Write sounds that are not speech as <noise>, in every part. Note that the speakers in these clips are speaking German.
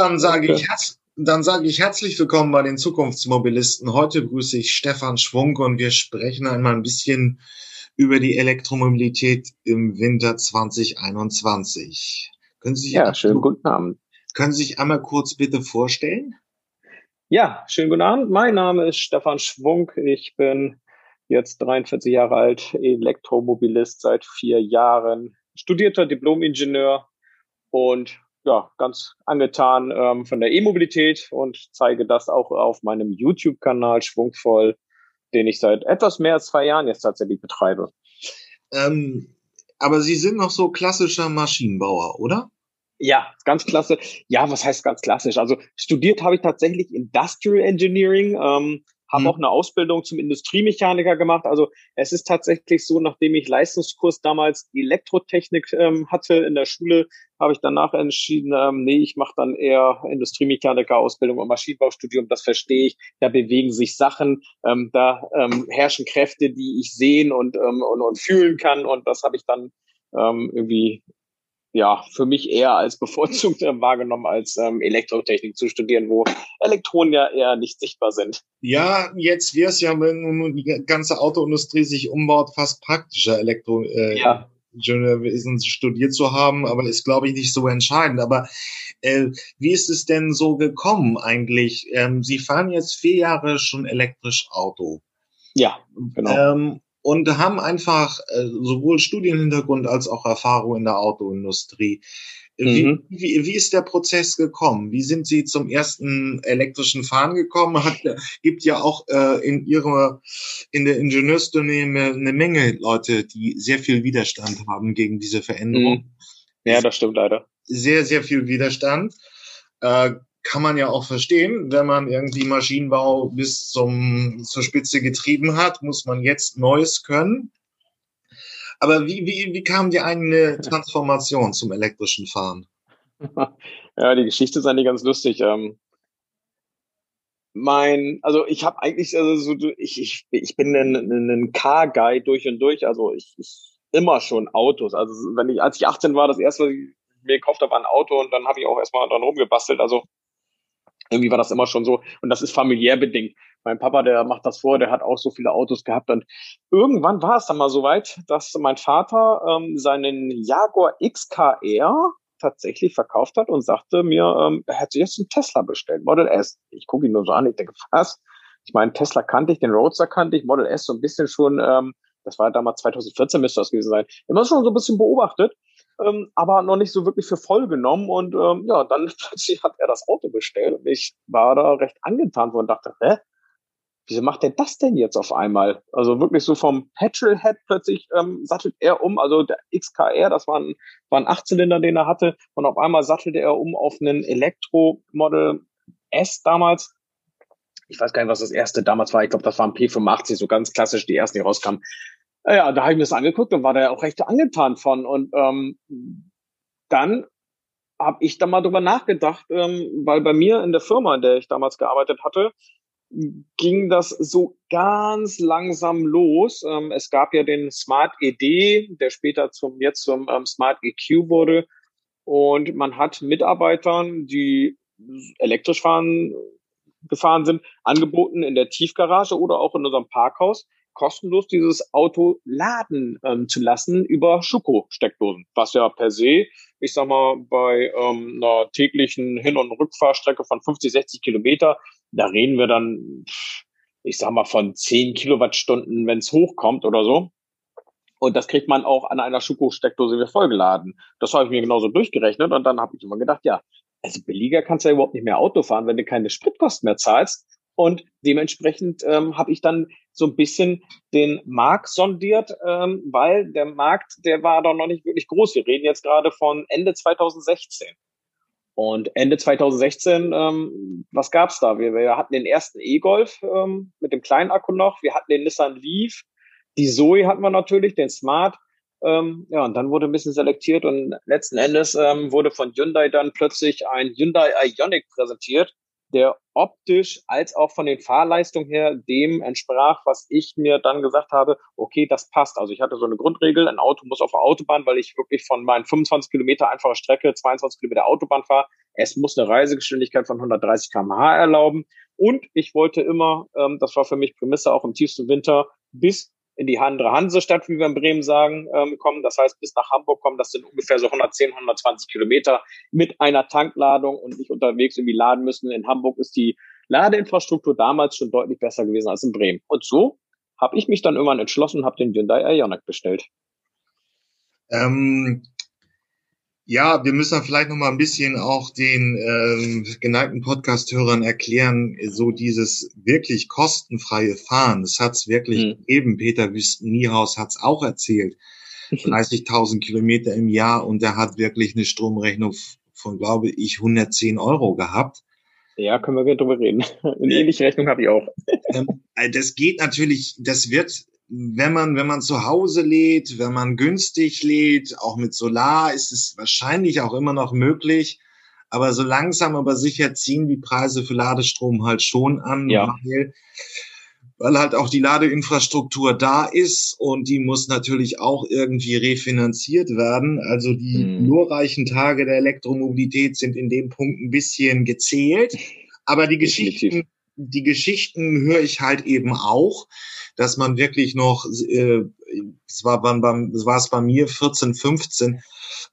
Dann sage ich, dann sage ich herzlich willkommen bei den Zukunftsmobilisten. Heute grüße ich Stefan Schwung und wir sprechen einmal ein bisschen über die Elektromobilität im Winter 2021. Können Sie sich ja, schönen guten Abend. Können Sie sich einmal kurz bitte vorstellen? Ja, schönen guten Abend. Mein Name ist Stefan Schwung. Ich bin jetzt 43 Jahre alt, Elektromobilist seit vier Jahren, studierter Diplom-Ingenieur und ja, ganz angetan ähm, von der E-Mobilität und zeige das auch auf meinem YouTube-Kanal Schwungvoll, den ich seit etwas mehr als zwei Jahren jetzt tatsächlich betreibe. Ähm, aber Sie sind noch so klassischer Maschinenbauer, oder? Ja, ganz klasse. Ja, was heißt ganz klassisch? Also studiert habe ich tatsächlich Industrial Engineering, ähm, habe mhm. auch eine Ausbildung zum Industriemechaniker gemacht. Also es ist tatsächlich so, nachdem ich Leistungskurs damals Elektrotechnik ähm, hatte in der Schule, habe ich danach entschieden, ähm, nee, ich mache dann eher Industriemechaniker-Ausbildung und Maschinenbaustudium. Das verstehe ich. Da bewegen sich Sachen, ähm, da ähm, herrschen Kräfte, die ich sehen und, ähm, und, und fühlen kann. Und das habe ich dann ähm, irgendwie ja, für mich eher als <laughs> bevorzugt wahrgenommen, als ähm, Elektrotechnik zu studieren, wo Elektronen ja eher nicht sichtbar sind. Ja, jetzt wäre es ja, wenn die ganze Autoindustrie sich umbaut, fast praktischer Elektro. Äh, ja. Ingenieurwesen studiert zu haben, aber ist, glaube ich, nicht so entscheidend. Aber äh, wie ist es denn so gekommen eigentlich? Ähm, Sie fahren jetzt vier Jahre schon elektrisch Auto. Ja, genau. Ähm, und haben einfach äh, sowohl Studienhintergrund als auch Erfahrung in der Autoindustrie. Wie, mhm. wie, wie ist der Prozess gekommen? Wie sind Sie zum ersten elektrischen Fahren gekommen? Hat, gibt ja auch äh, in Ihrer in der Ingenieursunternehmen eine Menge Leute, die sehr viel Widerstand haben gegen diese Veränderung. Mhm. Ja, das stimmt leider. Sehr, sehr viel Widerstand. Äh, kann man ja auch verstehen, wenn man irgendwie Maschinenbau bis zum, zur Spitze getrieben hat, muss man jetzt Neues können. Aber wie, wie, wie kam die eigene Transformation zum elektrischen Fahren? <laughs> Ja, die Geschichte ist eigentlich ganz lustig. Ähm, mein, also ich habe eigentlich, also so, ich, ich, ich bin ein, ein Car-Guy durch und durch, also ich, ich immer schon Autos. Also wenn ich, als ich 18 war, das erste, was ich mir gekauft habe, ein Auto und dann habe ich auch erstmal dran rumgebastelt. Also irgendwie war das immer schon so. Und das ist familiär bedingt. Mein Papa, der macht das vor, der hat auch so viele Autos gehabt. Und irgendwann war es dann mal so weit, dass mein Vater ähm, seinen Jaguar XKR tatsächlich verkauft hat und sagte mir, ähm, er hätte jetzt einen Tesla bestellt, Model S. Ich gucke ihn nur so an, ich denke, was? Ich meine, Tesla kannte ich, den Roadster kannte ich, Model S so ein bisschen schon, ähm, das war damals 2014 müsste das gewesen sein, immer schon so ein bisschen beobachtet ähm, aber noch nicht so wirklich für voll genommen. Und ähm, ja, dann <laughs> plötzlich hat er das Auto bestellt und ich war da recht angetan und dachte, hä? Wieso macht er das denn jetzt auf einmal? Also wirklich so vom Petrolhead plötzlich ähm, sattelt er um, also der XKR, das war ein, war ein Achtzylinder, den er hatte, und auf einmal sattelte er um auf einen Elektro-Model S damals. Ich weiß gar nicht, was das erste damals war. Ich glaube, das war ein P85, so ganz klassisch, die ersten, die rauskamen. Ja, da habe ich mir das angeguckt und war da auch recht angetan von. Und ähm, dann habe ich da mal drüber nachgedacht, ähm, weil bei mir in der Firma, in der ich damals gearbeitet hatte, ging das so ganz langsam los. Ähm, es gab ja den Smart ED, der später zum jetzt zum ähm, Smart EQ wurde. Und man hat Mitarbeitern, die elektrisch fahren, gefahren sind, angeboten in der Tiefgarage oder auch in unserem Parkhaus kostenlos dieses Auto laden ähm, zu lassen über Schuko-Steckdosen, was ja per se, ich sag mal, bei ähm, einer täglichen Hin- und Rückfahrstrecke von 50, 60 Kilometer, da reden wir dann, ich sag mal, von 10 Kilowattstunden, wenn es hochkommt oder so. Und das kriegt man auch an einer Schuko-Steckdose wieder vollgeladen. Das habe ich mir genauso durchgerechnet und dann habe ich immer gedacht, ja, also billiger kannst du ja überhaupt nicht mehr Auto fahren, wenn du keine Spritkosten mehr zahlst. Und dementsprechend ähm, habe ich dann so ein bisschen den Markt sondiert, ähm, weil der Markt, der war doch noch nicht wirklich groß. Wir reden jetzt gerade von Ende 2016. Und Ende 2016, ähm, was gab's da? Wir, wir hatten den ersten E-Golf ähm, mit dem kleinen Akku noch. Wir hatten den Nissan Leaf. Die Zoe hatten wir natürlich, den Smart. Ähm, ja, und dann wurde ein bisschen selektiert und letzten Endes ähm, wurde von Hyundai dann plötzlich ein Hyundai Ioniq präsentiert der optisch als auch von den Fahrleistungen her dem entsprach, was ich mir dann gesagt habe, okay, das passt. Also ich hatte so eine Grundregel, ein Auto muss auf der Autobahn, weil ich wirklich von meinen 25 Kilometer einfacher Strecke 22 Kilometer Autobahn fahre. Es muss eine Reisegeschwindigkeit von 130 km/h erlauben. Und ich wollte immer, ähm, das war für mich Prämisse auch im tiefsten Winter, bis in die andere Hansestadt, wie wir in Bremen sagen, ähm, kommen. Das heißt, bis nach Hamburg kommen, das sind ungefähr so 110, 120 Kilometer mit einer Tankladung und nicht unterwegs irgendwie laden müssen. In Hamburg ist die Ladeinfrastruktur damals schon deutlich besser gewesen als in Bremen. Und so habe ich mich dann irgendwann entschlossen und habe den Hyundai Ioniq bestellt. Ähm, ja, wir müssen vielleicht noch mal ein bisschen auch den ähm, geneigten Podcast-Hörern erklären, so dieses wirklich kostenfreie Fahren. Das hat's wirklich mhm. gegeben. Peter Wüsten-Niehaus hat's auch erzählt. <laughs> 30.000 Kilometer im Jahr und er hat wirklich eine Stromrechnung von, glaube ich, 110 Euro gehabt. Ja, können wir gerne drüber reden. <laughs> Eine ähnliche Rechnung habe ich auch. Ähm, <laughs> äh, das geht natürlich, das wird wenn man, wenn man zu Hause lädt, wenn man günstig lädt, auch mit Solar, ist es wahrscheinlich auch immer noch möglich. Aber so langsam aber sicher ziehen die Preise für Ladestrom halt schon an, ja. weil, weil halt auch die Ladeinfrastruktur da ist und die muss natürlich auch irgendwie refinanziert werden. Also die mhm. glorreichen Tage der Elektromobilität sind in dem Punkt ein bisschen gezählt. Aber die Geschichten, die Geschichten höre ich halt eben auch dass man wirklich noch, äh, es war, war es bei mir 14, 15,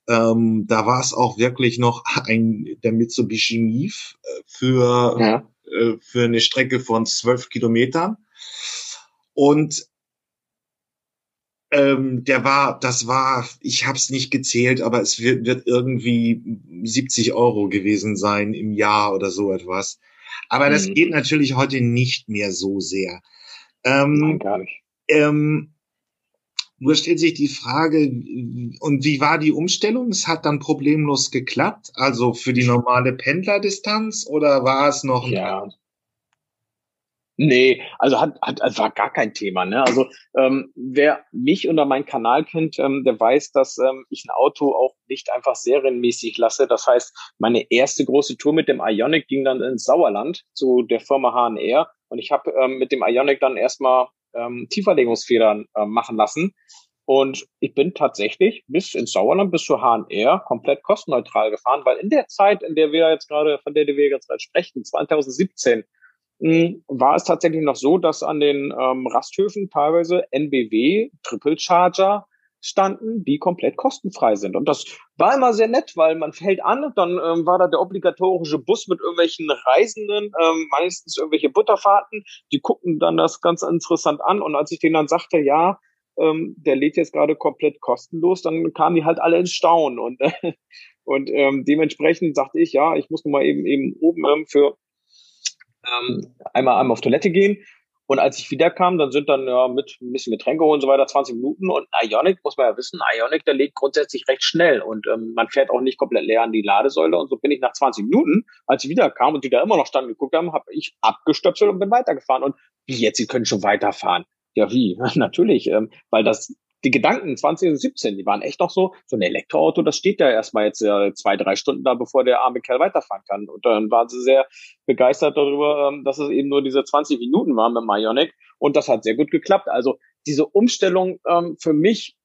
ähm, da war es auch wirklich noch ein der Mitsubishi Mief äh, für ja. äh, für eine Strecke von zwölf Kilometern und ähm, der war, das war, ich habe es nicht gezählt, aber es wird, wird irgendwie 70 Euro gewesen sein im Jahr oder so etwas. Aber das mhm. geht natürlich heute nicht mehr so sehr. Ähm, Nein, gar nicht. Ähm, nur stellt sich die Frage, und wie war die Umstellung? Es hat dann problemlos geklappt, also für die normale Pendlerdistanz oder war es noch? Ja. Nee, also hat, hat also war gar kein Thema. Ne? Also ähm, wer mich unter meinen Kanal kennt, ähm, der weiß, dass ähm, ich ein Auto auch nicht einfach serienmäßig lasse. Das heißt, meine erste große Tour mit dem Ionic ging dann ins Sauerland zu der Firma HNR und ich habe ähm, mit dem Ionic dann erstmal ähm, Tieferlegungsfedern äh, machen lassen. Und ich bin tatsächlich bis ins Sauerland, bis zur HNR komplett kostenneutral gefahren, weil in der Zeit, in der wir jetzt gerade, von der wir jetzt gerade sprechen, 2017, mh, hm, war es tatsächlich noch so, dass an den ähm, Rasthöfen teilweise NBW, Triple Charger, standen, die komplett kostenfrei sind. Und das war immer sehr nett, weil man fällt an, dann ähm, war da der obligatorische Bus mit irgendwelchen Reisenden, ähm, meistens irgendwelche Butterfahrten, die guckten dann das ganz interessant an. Und als ich denen dann sagte, ja, ähm, der lädt jetzt gerade komplett kostenlos, dann kamen die halt alle ins Staunen. Und, äh, <laughs> und ähm, dementsprechend sagte ich, ja, ich muss nun mal eben eben oben ähm, für ähm, einmal einmal auf Toilette gehen und als ich wiederkam, dann sind dann ja mit ein bisschen Getränke und so weiter 20 Minuten. Und Ionic, muss man ja wissen, Ionic, der lädt grundsätzlich recht schnell und ähm, man fährt auch nicht komplett leer an die Ladesäule. Und so bin ich nach 20 Minuten, als ich wiederkam und die da immer noch standen geguckt haben, habe ich abgestöpselt und bin weitergefahren. Und wie jetzt, sie können schon weiterfahren. Ja, wie? <laughs> Natürlich, ähm, weil das die Gedanken 2017, die waren echt noch so, so ein Elektroauto, das steht ja erstmal jetzt äh, zwei, drei Stunden da, bevor der arme Kerl weiterfahren kann. Und dann waren sie sehr begeistert darüber, ähm, dass es eben nur diese 20 Minuten waren mit Ionic. Und das hat sehr gut geklappt. Also diese Umstellung ähm, für mich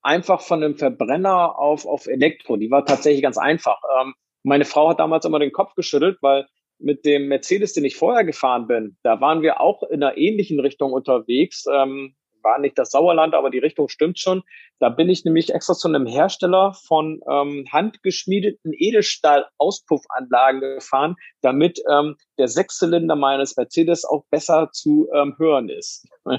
einfach von einem Verbrenner auf, auf Elektro, die war tatsächlich ganz einfach. Ähm, meine Frau hat damals immer den Kopf geschüttelt, weil mit dem Mercedes, den ich vorher gefahren bin, da waren wir auch in einer ähnlichen Richtung unterwegs. Ähm, war nicht das Sauerland, aber die Richtung stimmt schon. Da bin ich nämlich extra zu einem Hersteller von ähm, handgeschmiedeten Edelstahl-Auspuffanlagen gefahren, damit ähm, der Sechszylinder meines Mercedes auch besser zu ähm, hören ist. <laughs>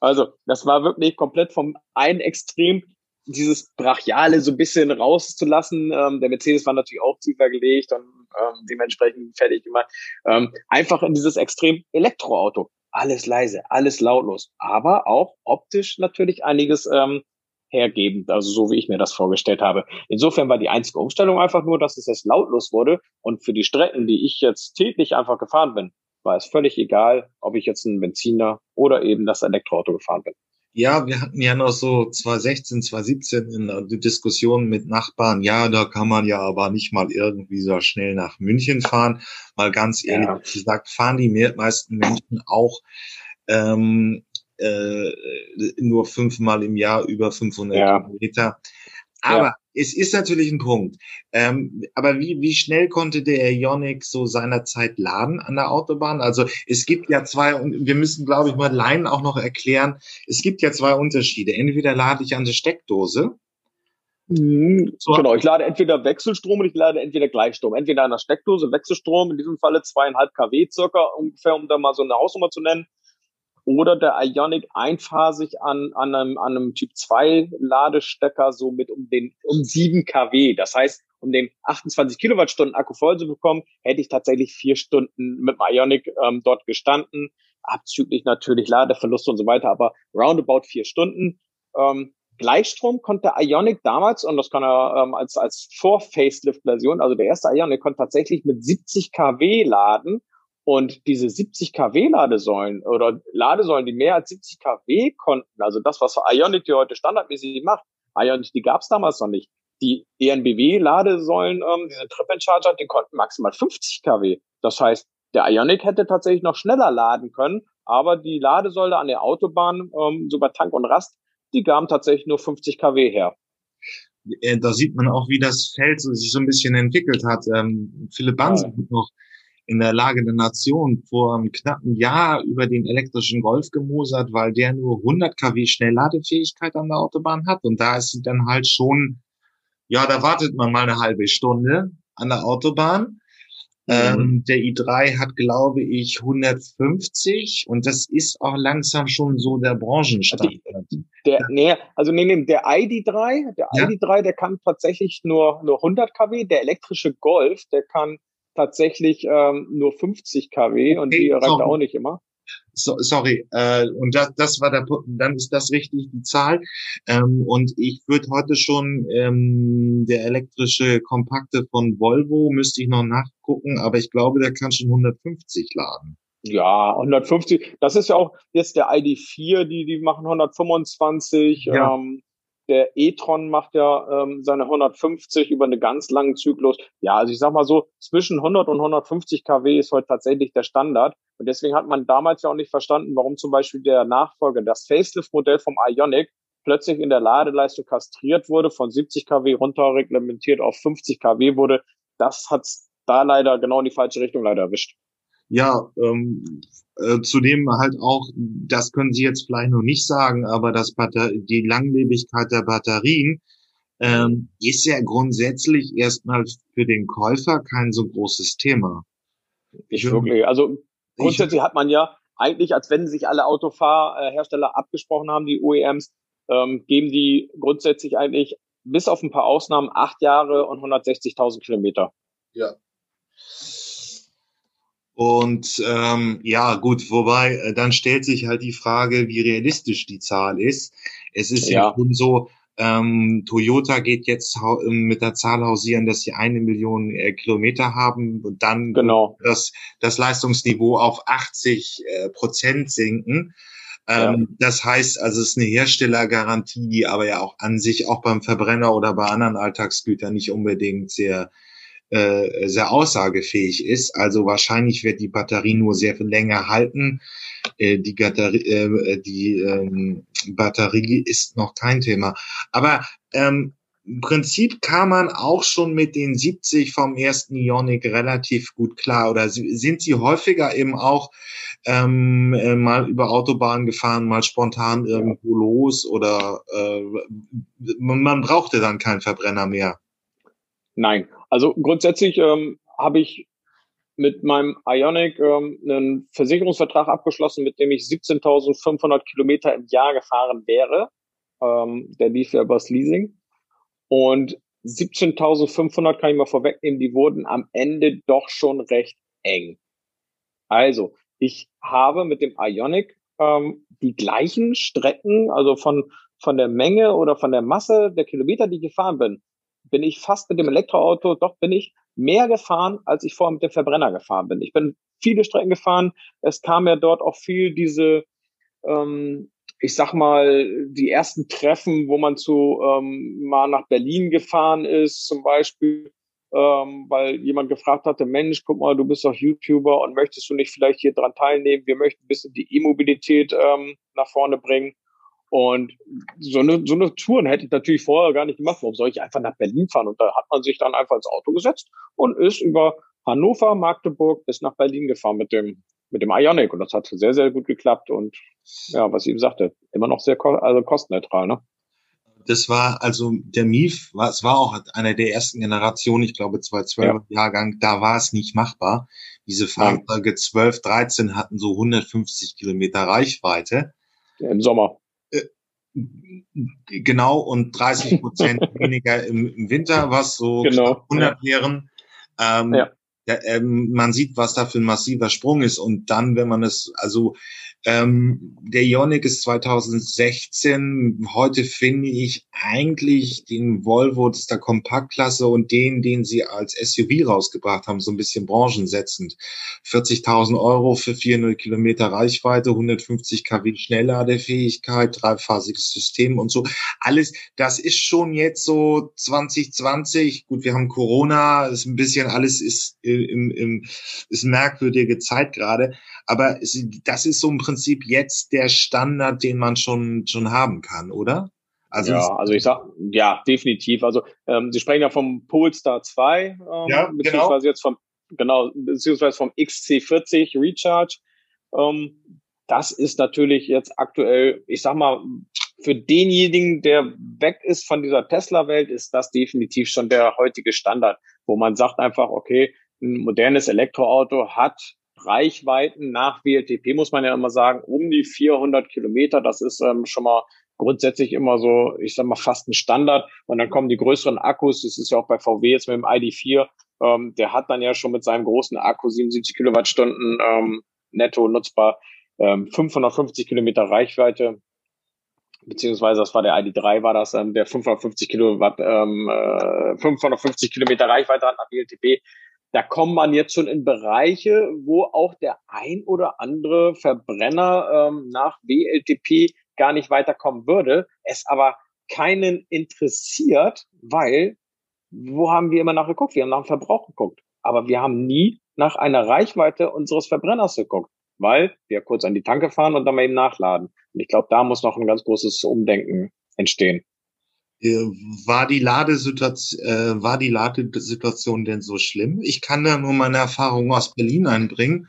Also das war wirklich komplett vom einen Extrem dieses Brachiale so ein bisschen rauszulassen. Ähm, der Mercedes war natürlich auch tiefer gelegt und ähm, dementsprechend fertig gemacht. Ähm, einfach in dieses Extrem Elektroauto alles leise, alles lautlos, aber auch optisch natürlich einiges ähm, hergebend, also so wie ich mir das vorgestellt habe. Insofern war die einzige Umstellung einfach nur, dass es jetzt lautlos wurde und für die Strecken, die ich jetzt täglich einfach gefahren bin, war es völlig egal, ob ich jetzt ein Benziner oder eben das Elektroauto gefahren bin. Ja, wir hatten ja noch so 2016, 2017 in der Diskussion mit Nachbarn, ja, da kann man ja aber nicht mal irgendwie so schnell nach München fahren. Mal ganz ehrlich ja. gesagt, fahren die meisten Menschen auch ähm, äh, nur fünfmal im Jahr über 500 ja. Kilometer. Aber ja. es ist natürlich ein Punkt. Ähm, aber wie, wie schnell konnte der Ionic so seinerzeit laden an der Autobahn? Also es gibt ja zwei, und wir müssen, glaube ich, mal Laien auch noch erklären, es gibt ja zwei Unterschiede. Entweder lade ich an der Steckdose. Mhm, so. Genau, ich lade entweder Wechselstrom und ich lade entweder Gleichstrom. Entweder an der Steckdose, Wechselstrom, in diesem Falle zweieinhalb kW circa ungefähr, um da mal so eine Hausnummer zu nennen oder der Ionic einphasig an, an einem, an einem Typ 2 Ladestecker so mit um den, um 7 kW. Das heißt, um den 28 Kilowattstunden Akku voll zu bekommen, hätte ich tatsächlich vier Stunden mit dem Ionic ähm, dort gestanden. Abzüglich natürlich Ladeverluste und so weiter, aber roundabout vier Stunden. Ähm, Gleichstrom konnte Ionic damals, und das kann er ähm, als, als Vor-Facelift-Version, also der erste Ionic konnte tatsächlich mit 70 kW laden und diese 70 kW Ladesäulen oder Ladesäulen, die mehr als 70 kW konnten, also das, was Ionity heute standardmäßig macht, Ionity, die gab es damals noch nicht. Die ENBW-Ladesäulen, ähm, diese Trip-and-Charger, die konnten maximal 50 kW. Das heißt, der Ionic hätte tatsächlich noch schneller laden können, aber die Ladesäule an der Autobahn, ähm, so bei Tank und Rast, die gaben tatsächlich nur 50 kW her. Äh, da sieht man auch, wie das Feld sich so ein bisschen entwickelt hat. Ähm, Philipp Bansen ja. noch in der Lage der Nation vor einem knappen Jahr über den elektrischen Golf gemosert, weil der nur 100 kW Schnellladefähigkeit an der Autobahn hat. Und da ist sie dann halt schon, ja, da wartet man mal eine halbe Stunde an der Autobahn. Mhm. Ähm, der i3 hat, glaube ich, 150 und das ist auch langsam schon so der Branchenstandard. Der, nee, also nee, nee, der ID3, der ja? ID3, der kann tatsächlich nur, nur 100 kW. Der elektrische Golf, der kann tatsächlich ähm, nur 50 kW und die reicht auch nicht immer. So, sorry, äh, und das, das war der dann ist das richtig die Zahl. Ähm, und ich würde heute schon ähm, der elektrische Kompakte von Volvo müsste ich noch nachgucken, aber ich glaube, der kann schon 150 laden. Ja, 150. Das ist ja auch jetzt der ID4, die die machen 125. Ja. Ähm, der e-tron macht ja ähm, seine 150 über einen ganz langen Zyklus. Ja, also ich sag mal so, zwischen 100 und 150 kW ist heute tatsächlich der Standard. Und deswegen hat man damals ja auch nicht verstanden, warum zum Beispiel der Nachfolger, das Facelift-Modell vom Ionic, plötzlich in der Ladeleistung kastriert wurde, von 70 kW runter reglementiert auf 50 kW wurde. Das hat da leider genau in die falsche Richtung leider erwischt. Ja, ähm, äh, zudem halt auch, das können Sie jetzt vielleicht noch nicht sagen, aber das Batter die Langlebigkeit der Batterien ähm, ist ja grundsätzlich erstmal für den Käufer kein so großes Thema. Ich wirklich. Also grundsätzlich ich, hat man ja eigentlich, als wenn sich alle Autofahrhersteller abgesprochen haben, die OEMs, ähm, geben die grundsätzlich eigentlich bis auf ein paar Ausnahmen acht Jahre und 160.000 Kilometer. Ja. Und ähm, ja, gut, wobei, äh, dann stellt sich halt die Frage, wie realistisch die Zahl ist. Es ist ja, schon so, ähm, Toyota geht jetzt ähm, mit der Zahl hausieren, dass sie eine Million äh, Kilometer haben und dann genau. das, das Leistungsniveau auf 80 äh, Prozent sinken. Ähm, ja. Das heißt also, es ist eine Herstellergarantie, die aber ja auch an sich auch beim Verbrenner oder bei anderen Alltagsgütern nicht unbedingt sehr äh, sehr aussagefähig ist. Also wahrscheinlich wird die Batterie nur sehr viel länger halten. Äh, die, Batterie, äh, die ähm, Batterie ist noch kein Thema. Aber ähm, im Prinzip kam man auch schon mit den 70 vom ersten Ionic relativ gut klar. Oder sind Sie häufiger eben auch ähm, äh, mal über Autobahn gefahren, mal spontan irgendwo los oder äh, man brauchte dann keinen Verbrenner mehr? Nein, also grundsätzlich ähm, habe ich mit meinem Ionic ähm, einen Versicherungsvertrag abgeschlossen, mit dem ich 17.500 Kilometer im Jahr gefahren wäre. Ähm, der lief ja übers Leasing. Und 17.500 kann ich mal vorwegnehmen, die wurden am Ende doch schon recht eng. Also, ich habe mit dem Ionic ähm, die gleichen Strecken, also von, von der Menge oder von der Masse der Kilometer, die ich gefahren bin, bin ich fast mit dem Elektroauto, doch bin ich mehr gefahren, als ich vorher mit dem Verbrenner gefahren bin. Ich bin viele Strecken gefahren. Es kam ja dort auch viel diese, ähm, ich sag mal, die ersten Treffen, wo man zu ähm, mal nach Berlin gefahren ist, zum Beispiel, ähm, weil jemand gefragt hatte, Mensch, guck mal, du bist doch YouTuber und möchtest du nicht vielleicht hier dran teilnehmen? Wir möchten ein bisschen die E-Mobilität ähm, nach vorne bringen. Und so eine, so eine Touren hätte ich natürlich vorher gar nicht gemacht. Warum soll ich einfach nach Berlin fahren? Und da hat man sich dann einfach ins Auto gesetzt und ist über Hannover, Magdeburg bis nach Berlin gefahren mit dem, mit dem Ionic. Und das hat sehr, sehr gut geklappt. Und ja, was ich eben sagte, immer noch sehr also kostenneutral, ne? Das war also der Mief, war, es war auch einer der ersten Generationen, ich glaube 2012 ja. Jahrgang, da war es nicht machbar. Diese Fahrzeuge 12, 13 hatten so 150 Kilometer Reichweite. Im Sommer. Äh, genau, und 30 Prozent <laughs> weniger im, im, Winter, was so genau. 100 ja. wären. Ähm, ja. Ja, ähm, man sieht, was da für ein massiver Sprung ist. Und dann, wenn man es, also ähm, der Ioniq ist 2016. Heute finde ich eigentlich den Volvo das der Kompaktklasse und den, den sie als SUV rausgebracht haben, so ein bisschen branchensetzend. 40.000 Euro für 400 Kilometer Reichweite, 150 kW Schnellladefähigkeit, dreiphasiges System und so. Alles, das ist schon jetzt so 2020. Gut, wir haben Corona, ist ein bisschen alles ist im, im ist merkwürdige Zeit gerade. Aber das ist so ein Prinzip jetzt der Standard, den man schon, schon haben kann, oder? Also ja, also ich sag, ja, definitiv. Also ähm, Sie sprechen ja vom Polestar 2, ähm, ja, genau. beziehungsweise genau. jetzt vom, genau, beziehungsweise vom XC40 Recharge. Ähm, das ist natürlich jetzt aktuell, ich sag mal, für denjenigen, der weg ist von dieser Tesla-Welt, ist das definitiv schon der heutige Standard, wo man sagt einfach, okay, ein modernes Elektroauto hat Reichweiten nach WLTP, muss man ja immer sagen, um die 400 Kilometer. Das ist ähm, schon mal grundsätzlich immer so, ich sag mal, fast ein Standard. Und dann kommen die größeren Akkus. Das ist ja auch bei VW jetzt mit dem ID4. Ähm, der hat dann ja schon mit seinem großen Akku 77 Kilowattstunden ähm, netto nutzbar, ähm, 550 Kilometer Reichweite. Beziehungsweise das war der ID3, war das, ähm, der 550 Kilowatt, ähm, äh, 550 Kilometer Reichweite hat nach WLTP da kommt man jetzt schon in Bereiche, wo auch der ein oder andere Verbrenner ähm, nach WLTP gar nicht weiterkommen würde, es aber keinen interessiert, weil wo haben wir immer nachgeguckt? Wir haben nach dem Verbrauch geguckt, aber wir haben nie nach einer Reichweite unseres Verbrenners geguckt, weil wir kurz an die Tanke fahren und dann mal eben nachladen. Und ich glaube, da muss noch ein ganz großes Umdenken entstehen. Äh, war die Ladesituation, äh, war die Ladesituation denn so schlimm? Ich kann da nur meine Erfahrungen aus Berlin einbringen.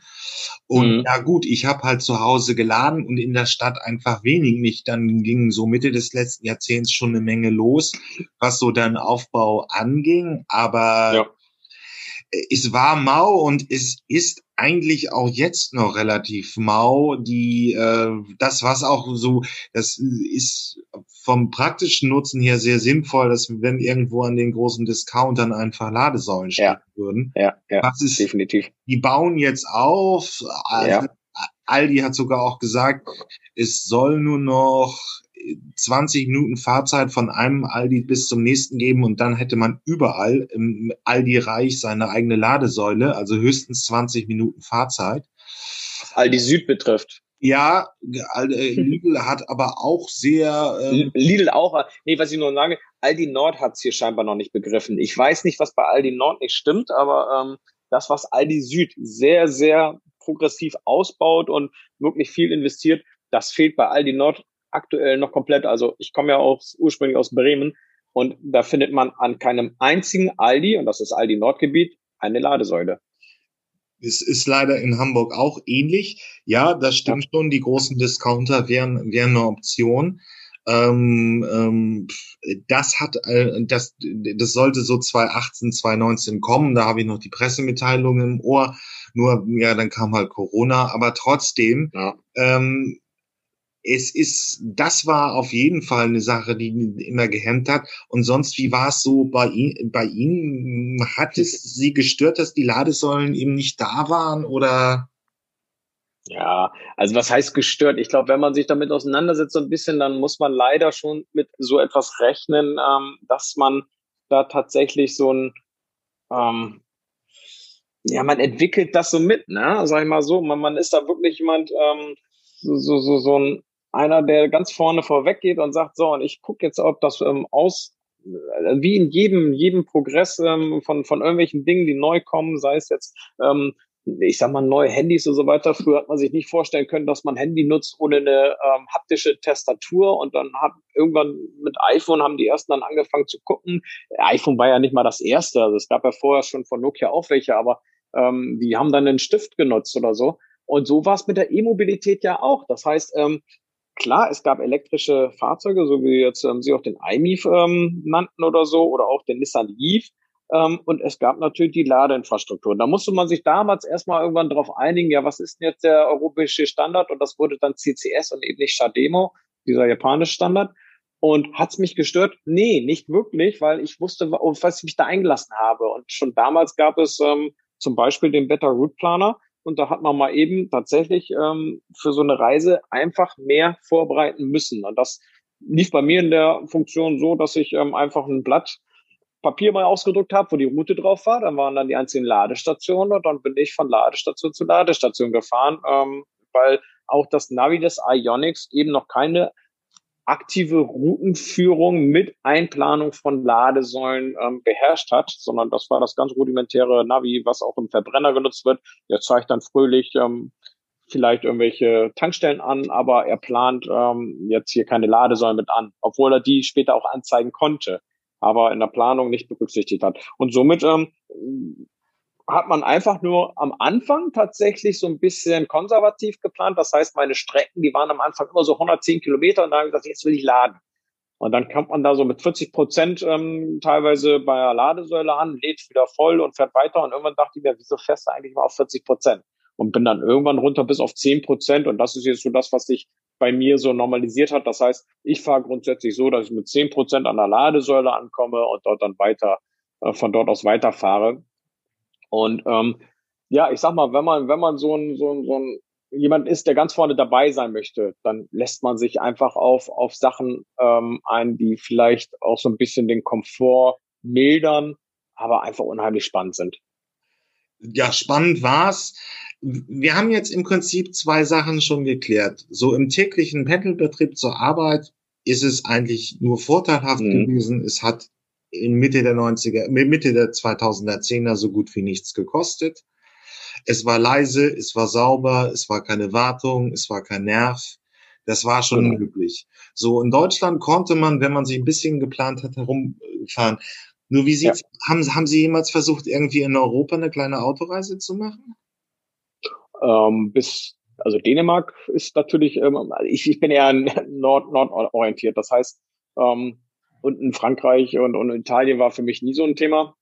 Und mhm. ja gut, ich habe halt zu Hause geladen und in der Stadt einfach wenig nicht. Dann ging so Mitte des letzten Jahrzehnts schon eine Menge los, was so dann Aufbau anging. Aber ja. Es war mau und es ist eigentlich auch jetzt noch relativ mau. Die äh, das was auch so, das ist vom praktischen Nutzen her sehr sinnvoll, dass wenn irgendwo an den großen Discountern einfach Ladesäulen stehen ja. würden. Ja, ja, das ist, definitiv. Die bauen jetzt auf. Also, ja. Aldi hat sogar auch gesagt, es soll nur noch 20 Minuten Fahrzeit von einem Aldi bis zum nächsten geben und dann hätte man überall im Aldi-Reich seine eigene Ladesäule, also höchstens 20 Minuten Fahrzeit. Was Aldi Süd betrifft. Ja, äh, <laughs> Lidl hat aber auch sehr. Ähm Lidl auch. Nee, was ich nur sage, Aldi Nord hat es hier scheinbar noch nicht begriffen. Ich weiß nicht, was bei Aldi Nord nicht stimmt, aber ähm, das, was Aldi Süd sehr, sehr progressiv ausbaut und wirklich viel investiert, das fehlt bei Aldi Nord aktuell noch komplett. Also ich komme ja auch ursprünglich aus Bremen und da findet man an keinem einzigen Aldi, und das ist Aldi Nordgebiet, eine Ladesäule. Es ist leider in Hamburg auch ähnlich. Ja, das stimmt ja. schon. Die großen Discounter wären, wären eine Option. Ähm, ähm, das hat, äh, das, das sollte so 2018, 2019 kommen. Da habe ich noch die Pressemitteilung im Ohr. Nur, ja, dann kam halt Corona. Aber trotzdem, ja. ähm, es ist, das war auf jeden Fall eine Sache, die ihn immer gehemmt hat. Und sonst, wie war es so bei, ihm, bei Ihnen? Hat es Sie gestört, dass die Ladesäulen eben nicht da waren oder? Ja, also was heißt gestört? Ich glaube, wenn man sich damit auseinandersetzt so ein bisschen, dann muss man leider schon mit so etwas rechnen, ähm, dass man da tatsächlich so ein, ähm, ja, man entwickelt das so mit, ne? Sag ich mal so, man, man ist da wirklich jemand, ähm, so, so, so, so ein einer, der ganz vorne vorweg geht und sagt, so, und ich gucke jetzt, ob das ähm, aus, äh, wie in jedem, jedem Progress ähm, von, von irgendwelchen Dingen, die neu kommen, sei es jetzt ähm, ich sag mal, neue Handys und so weiter. Früher hat man sich nicht vorstellen können, dass man Handy nutzt ohne eine ähm, haptische Tastatur und dann hat irgendwann mit iPhone haben die ersten dann angefangen zu gucken. iPhone war ja nicht mal das erste, also es gab ja vorher schon von Nokia auch welche, aber ähm, die haben dann einen Stift genutzt oder so. Und so war es mit der E-Mobilität ja auch. Das heißt, ähm, klar, es gab elektrische Fahrzeuge, so wie jetzt ähm, Sie auch den iMIF ähm, nannten oder so, oder auch den Nissan Leaf. Ähm, und es gab natürlich die Ladeinfrastruktur. Da musste man sich damals erstmal irgendwann darauf einigen, ja, was ist denn jetzt der europäische Standard? Und das wurde dann CCS und eben nicht Shademo, dieser japanische Standard. Und hat's mich gestört? Nee, nicht wirklich, weil ich wusste, was ich mich da eingelassen habe. Und schon damals gab es ähm, zum Beispiel den Better Route Planer. Und da hat man mal eben tatsächlich ähm, für so eine Reise einfach mehr vorbereiten müssen. Und das lief bei mir in der Funktion so, dass ich ähm, einfach ein Blatt Papier mal ausgedruckt habe, wo die Route drauf war. Dann waren dann die einzelnen Ladestationen und dann bin ich von Ladestation zu Ladestation gefahren, ähm, weil auch das Navi des Ionics eben noch keine aktive Routenführung mit Einplanung von Ladesäulen ähm, beherrscht hat, sondern das war das ganz rudimentäre Navi, was auch im Verbrenner genutzt wird. Der zeigt dann fröhlich ähm, vielleicht irgendwelche Tankstellen an, aber er plant ähm, jetzt hier keine Ladesäulen mit an, obwohl er die später auch anzeigen konnte aber in der Planung nicht berücksichtigt hat. Und somit ähm, hat man einfach nur am Anfang tatsächlich so ein bisschen konservativ geplant. Das heißt, meine Strecken, die waren am Anfang immer so 110 Kilometer und dann habe ich gesagt, jetzt will ich laden. Und dann kommt man da so mit 40 Prozent ähm, teilweise bei der Ladesäule an, lädt wieder voll und fährt weiter. Und irgendwann dachte ich mir, wieso fährst du eigentlich mal auf 40 Prozent? Und bin dann irgendwann runter bis auf 10 Prozent. Und das ist jetzt so das, was ich bei mir so normalisiert hat. Das heißt, ich fahre grundsätzlich so, dass ich mit zehn Prozent an der Ladesäule ankomme und dort dann weiter, äh, von dort aus weiterfahre. Und ähm, ja, ich sag mal, wenn man, wenn man so ein, so ein, so ein jemand ist, der ganz vorne dabei sein möchte, dann lässt man sich einfach auf, auf Sachen ähm, ein, die vielleicht auch so ein bisschen den Komfort mildern, aber einfach unheimlich spannend sind. Ja, spannend war's wir haben jetzt im Prinzip zwei Sachen schon geklärt. So im täglichen Pendelbetrieb zur Arbeit ist es eigentlich nur vorteilhaft mhm. gewesen. Es hat in Mitte der 90er, Mitte der 2010er so gut wie nichts gekostet. Es war leise, es war sauber, es war keine Wartung, es war kein Nerv. Das war schon mhm. möglich. So in Deutschland konnte man, wenn man sich ein bisschen geplant hat, herumfahren. Nur wie sieht's, ja. haben, haben Sie jemals versucht, irgendwie in Europa eine kleine Autoreise zu machen? Ähm, bis, also Dänemark ist natürlich, ähm, ich, ich bin eher nord, nordorientiert. Das heißt, ähm, und in Frankreich und, und Italien war für mich nie so ein Thema.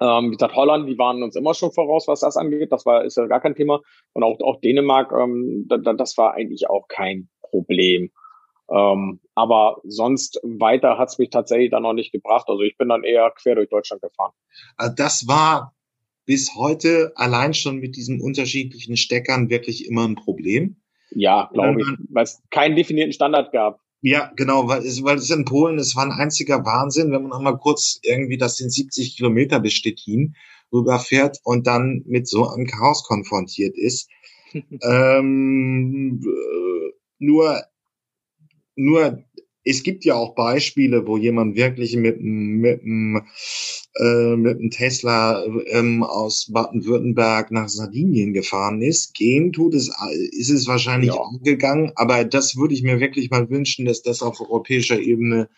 Ähm, wie gesagt, Holland, die waren uns immer schon voraus, was das angeht. Das war, ist ja gar kein Thema. Und auch, auch Dänemark, ähm, da, das war eigentlich auch kein Problem. Ähm, aber sonst weiter hat's mich tatsächlich dann noch nicht gebracht. Also ich bin dann eher quer durch Deutschland gefahren. Äh, das war bis heute allein schon mit diesen unterschiedlichen Steckern wirklich immer ein Problem. Ja, glaube ich, weil es keinen definierten Standard gab. Ja, genau, weil es, weil es in Polen, es war ein einziger Wahnsinn, wenn man noch mal kurz irgendwie das in 70 Kilometer bis Stettin rüberfährt und dann mit so einem Chaos konfrontiert ist. <laughs> ähm, äh, nur, nur es gibt ja auch Beispiele, wo jemand wirklich mit mit einem äh, mit einem Tesla ähm, aus Baden-Württemberg nach Sardinien gefahren ist. Gehen tut es, ist es wahrscheinlich ja. auch gegangen, aber das würde ich mir wirklich mal wünschen, dass das auf europäischer Ebene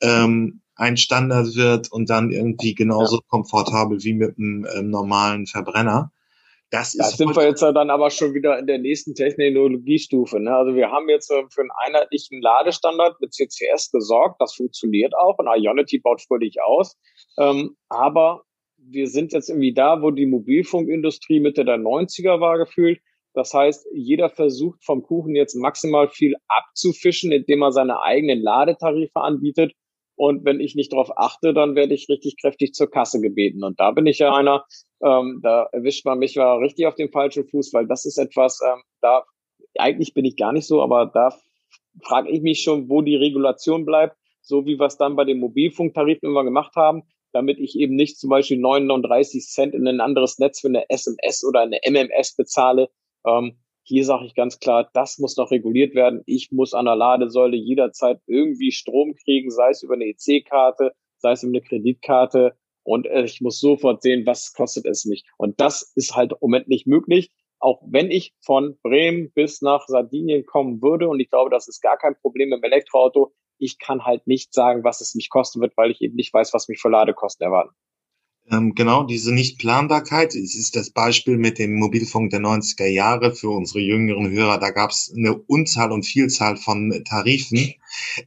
ähm, ein Standard wird und dann irgendwie genauso ja. komfortabel wie mit einem ähm, normalen Verbrenner. Das da sind wir jetzt dann aber schon wieder in der nächsten Technologiestufe. Ne? Also wir haben jetzt äh, für einen einheitlichen Ladestandard mit CCS gesorgt. Das funktioniert auch und Ionity baut fröhlich aus. Ähm, aber wir sind jetzt irgendwie da, wo die Mobilfunkindustrie Mitte der 90er war gefühlt. Das heißt, jeder versucht vom Kuchen jetzt maximal viel abzufischen, indem er seine eigenen Ladetarife anbietet. Und wenn ich nicht darauf achte, dann werde ich richtig kräftig zur Kasse gebeten. Und da bin ich ja einer, ähm, da erwischt man mich war richtig auf dem falschen Fuß, weil das ist etwas, ähm, da eigentlich bin ich gar nicht so, aber da frage ich mich schon, wo die Regulation bleibt, so wie wir es dann bei den Mobilfunktarifen immer gemacht haben, damit ich eben nicht zum Beispiel 39 Cent in ein anderes Netz für eine SMS oder eine MMS bezahle. Ähm, Hier sage ich ganz klar, das muss noch reguliert werden. Ich muss an der Ladesäule jederzeit irgendwie Strom kriegen, sei es über eine EC-Karte, sei es über eine Kreditkarte. Und äh, ich muss sofort sehen, was kostet es mich. Und das ist halt im Moment nicht möglich. Auch wenn ich von Bremen bis nach Sardinien kommen würde, und ich glaube, das ist gar kein Problem im Elektroauto, ich kann halt nicht sagen, was es mich kosten wird, weil ich eben nicht weiß, was mich für Ladekosten erwarten. Ähm, genau, diese Nichtplanbarkeit, es ist das Beispiel mit dem Mobilfunk der 90er Jahre für unsere jüngeren Hörer, da gab es eine Unzahl und Vielzahl von Tarifen.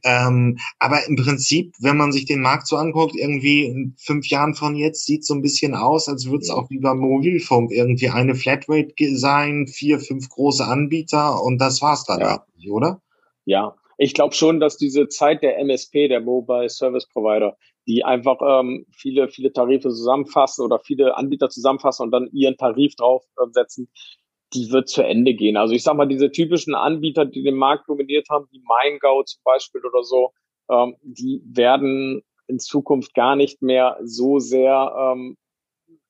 Ähm, aber im Prinzip, wenn man sich den Markt so anguckt, irgendwie in fünf Jahren von jetzt sieht so ein bisschen aus, als würde es auch wie beim Mobilfunk irgendwie eine Flatrate sein, vier, fünf große Anbieter und das war's dann, ja. oder? Ja, ich glaube schon, dass diese Zeit der MSP, der Mobile Service Provider, die einfach ähm, viele, viele Tarife zusammenfassen oder viele Anbieter zusammenfassen und dann ihren Tarif draufsetzen, die wird zu Ende gehen. Also ich sag mal, diese typischen Anbieter, die den Markt dominiert haben, wie MeinGo zum Beispiel oder so, ähm, die werden in Zukunft gar nicht mehr so sehr ähm,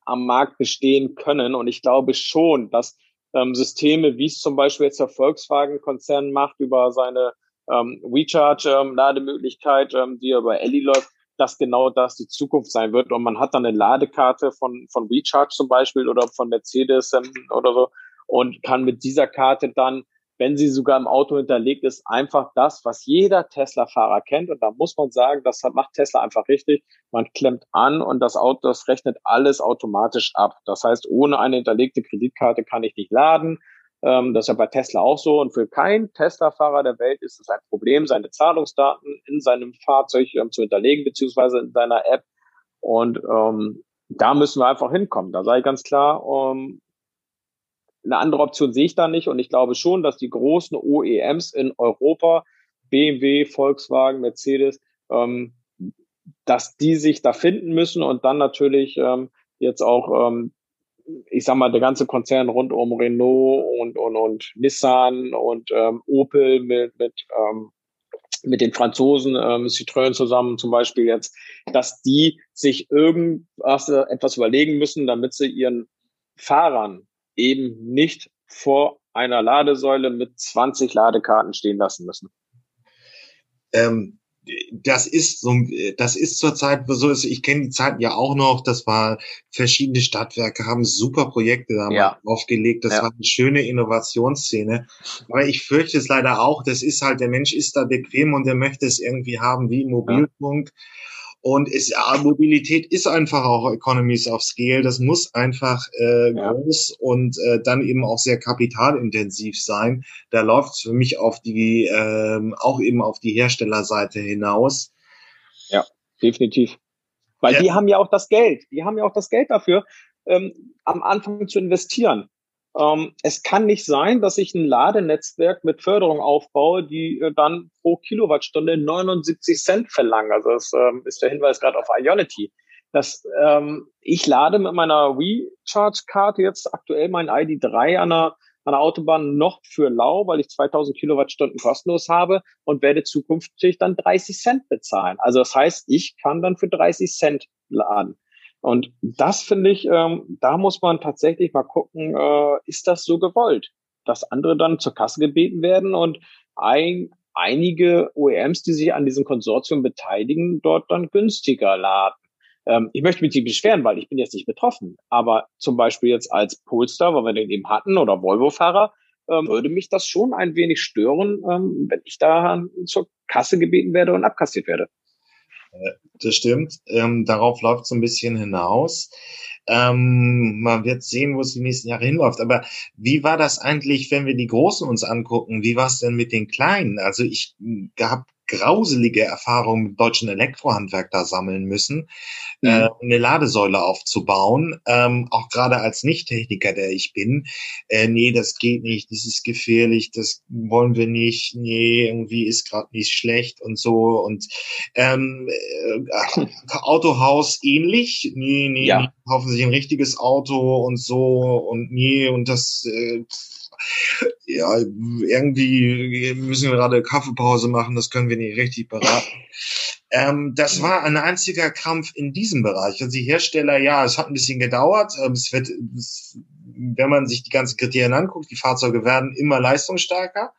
am Markt bestehen können. Und ich glaube schon, dass ähm, Systeme, wie es zum Beispiel jetzt der Volkswagen-Konzern macht über seine ähm, WeCharge-Lademöglichkeit, ähm, die über Ellie läuft, dass genau das die Zukunft sein wird. Und man hat dann eine Ladekarte von, von WeCharge zum Beispiel oder von Mercedes ähm, oder so und kann mit dieser Karte dann, wenn sie sogar im Auto hinterlegt ist, einfach das, was jeder Tesla-Fahrer kennt. Und da muss man sagen, das macht Tesla einfach richtig. Man klemmt an und das Auto, das rechnet alles automatisch ab. Das heißt, ohne eine hinterlegte Kreditkarte kann ich nicht laden. Ähm, das ist ja bei Tesla auch so. Und für keinen Tesla-Fahrer der Welt ist es ein Problem, seine Zahlungsdaten in seinem Fahrzeug ähm, zu hinterlegen, beziehungsweise in seiner App. Und ähm, da müssen wir einfach hinkommen. Da ich ganz klar, um, eine andere Option sehe ich da nicht. Und ich glaube schon, dass die großen OEMs in Europa, BMW, Volkswagen, Mercedes, ähm, dass die sich da finden müssen und dann natürlich ähm, jetzt auch ähm, ich sag mal, der ganze Konzern rund um Renault und, und, und Nissan und ähm, Opel mit, mit, ähm, mit den Franzosen, ähm, Citroën zusammen zum Beispiel jetzt, dass die sich irgendwas äh, etwas überlegen müssen, damit sie ihren Fahrern eben nicht vor einer Ladesäule mit 20 Ladekarten stehen lassen müssen. Ähm, das ist so, das ist zurzeit so ist, ich kenne die Zeiten ja auch noch, das war verschiedene Stadtwerke haben super Projekte da ja. aufgelegt, das ja. war eine schöne Innovationsszene, aber ich fürchte es leider auch, das ist halt, der Mensch ist da bequem und der möchte es irgendwie haben wie Mobilfunk. Ja. Und es, ja, Mobilität ist einfach auch Economies of Scale. Das muss einfach äh, ja. groß und äh, dann eben auch sehr kapitalintensiv sein. Da läuft es für mich auf die, ähm, auch eben auf die Herstellerseite hinaus. Ja, definitiv. Weil ja. die haben ja auch das Geld. Die haben ja auch das Geld dafür, ähm, am Anfang zu investieren. Ähm, es kann nicht sein, dass ich ein Ladenetzwerk mit Förderung aufbaue, die äh, dann pro Kilowattstunde 79 Cent verlangen. Also das ähm, ist der Hinweis gerade auf Ionity. Das, ähm, ich lade mit meiner WeCharge-Karte jetzt aktuell mein ID3 an der, an der Autobahn noch für lau, weil ich 2000 Kilowattstunden kostenlos habe und werde zukünftig dann 30 Cent bezahlen. Also das heißt, ich kann dann für 30 Cent laden. Und das finde ich, ähm, da muss man tatsächlich mal gucken, äh, ist das so gewollt, dass andere dann zur Kasse gebeten werden und ein, einige OEMs, die sich an diesem Konsortium beteiligen, dort dann günstiger laden. Ähm, ich möchte mich nicht beschweren, weil ich bin jetzt nicht betroffen. Aber zum Beispiel jetzt als Polestar, weil wir den eben hatten, oder Volvo-Fahrer, ähm, würde mich das schon ein wenig stören, ähm, wenn ich da zur Kasse gebeten werde und abkassiert werde. Das stimmt. Ähm, darauf läuft so ein bisschen hinaus. Ähm, man wird sehen, wo es die nächsten Jahre hinläuft. Aber wie war das eigentlich, wenn wir die Großen uns angucken? Wie war es denn mit den Kleinen? Also ich habe grauselige Erfahrungen mit deutschen Elektrohandwerk da sammeln müssen, mhm. äh, eine Ladesäule aufzubauen. Ähm, auch gerade als Nicht-Techniker, der ich bin. Äh, nee, das geht nicht, das ist gefährlich, das wollen wir nicht, nee, irgendwie ist gerade nicht schlecht und so. Und ähm, äh, <laughs> Autohaus ähnlich, nee, nee, ja. nee, kaufen sich ein richtiges Auto und so und nee, und das äh, ja, irgendwie müssen wir gerade Kaffeepause machen, das können wir nicht richtig beraten. Ähm, das war ein einziger Krampf in diesem Bereich. Also die Hersteller, ja, es hat ein bisschen gedauert, ähm, es wird, es wenn man sich die ganzen Kriterien anguckt, die Fahrzeuge werden immer leistungsstärker.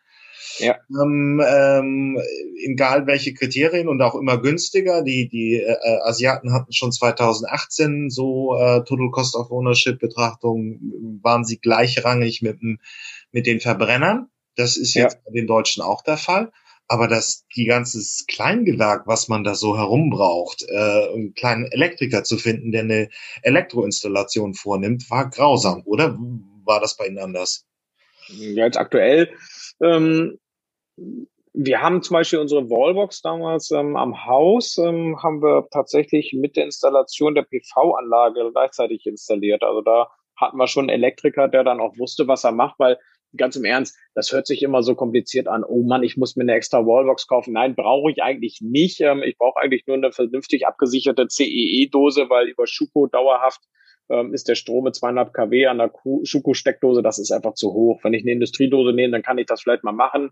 Ja. Ähm, ähm, egal welche Kriterien und auch immer günstiger. Die, die äh, Asiaten hatten schon 2018 so äh, Total Cost of Ownership Betrachtungen, waren sie gleichrangig mit, mit den Verbrennern. Das ist jetzt ja. bei den Deutschen auch der Fall. Aber das die ganzes Kleingewerk, was man da so herumbraucht, äh, einen kleinen Elektriker zu finden, der eine Elektroinstallation vornimmt, war grausam, oder? War das bei Ihnen anders? Ja, jetzt aktuell ähm, wir haben zum Beispiel unsere Wallbox damals ähm, am Haus, ähm, haben wir tatsächlich mit der Installation der PV-Anlage gleichzeitig installiert. Also da hatten wir schon einen Elektriker, der dann auch wusste, was er macht, weil ganz im Ernst, das hört sich immer so kompliziert an. Oh Mann, ich muss mir eine extra Wallbox kaufen. Nein, brauche ich eigentlich nicht. Ähm, ich brauche eigentlich nur eine vernünftig abgesicherte CEE-Dose, weil über Schuko dauerhaft ähm, ist der Strom mit 200 kW an der Schuko-Steckdose, das ist einfach zu hoch. Wenn ich eine Industriedose nehme, dann kann ich das vielleicht mal machen.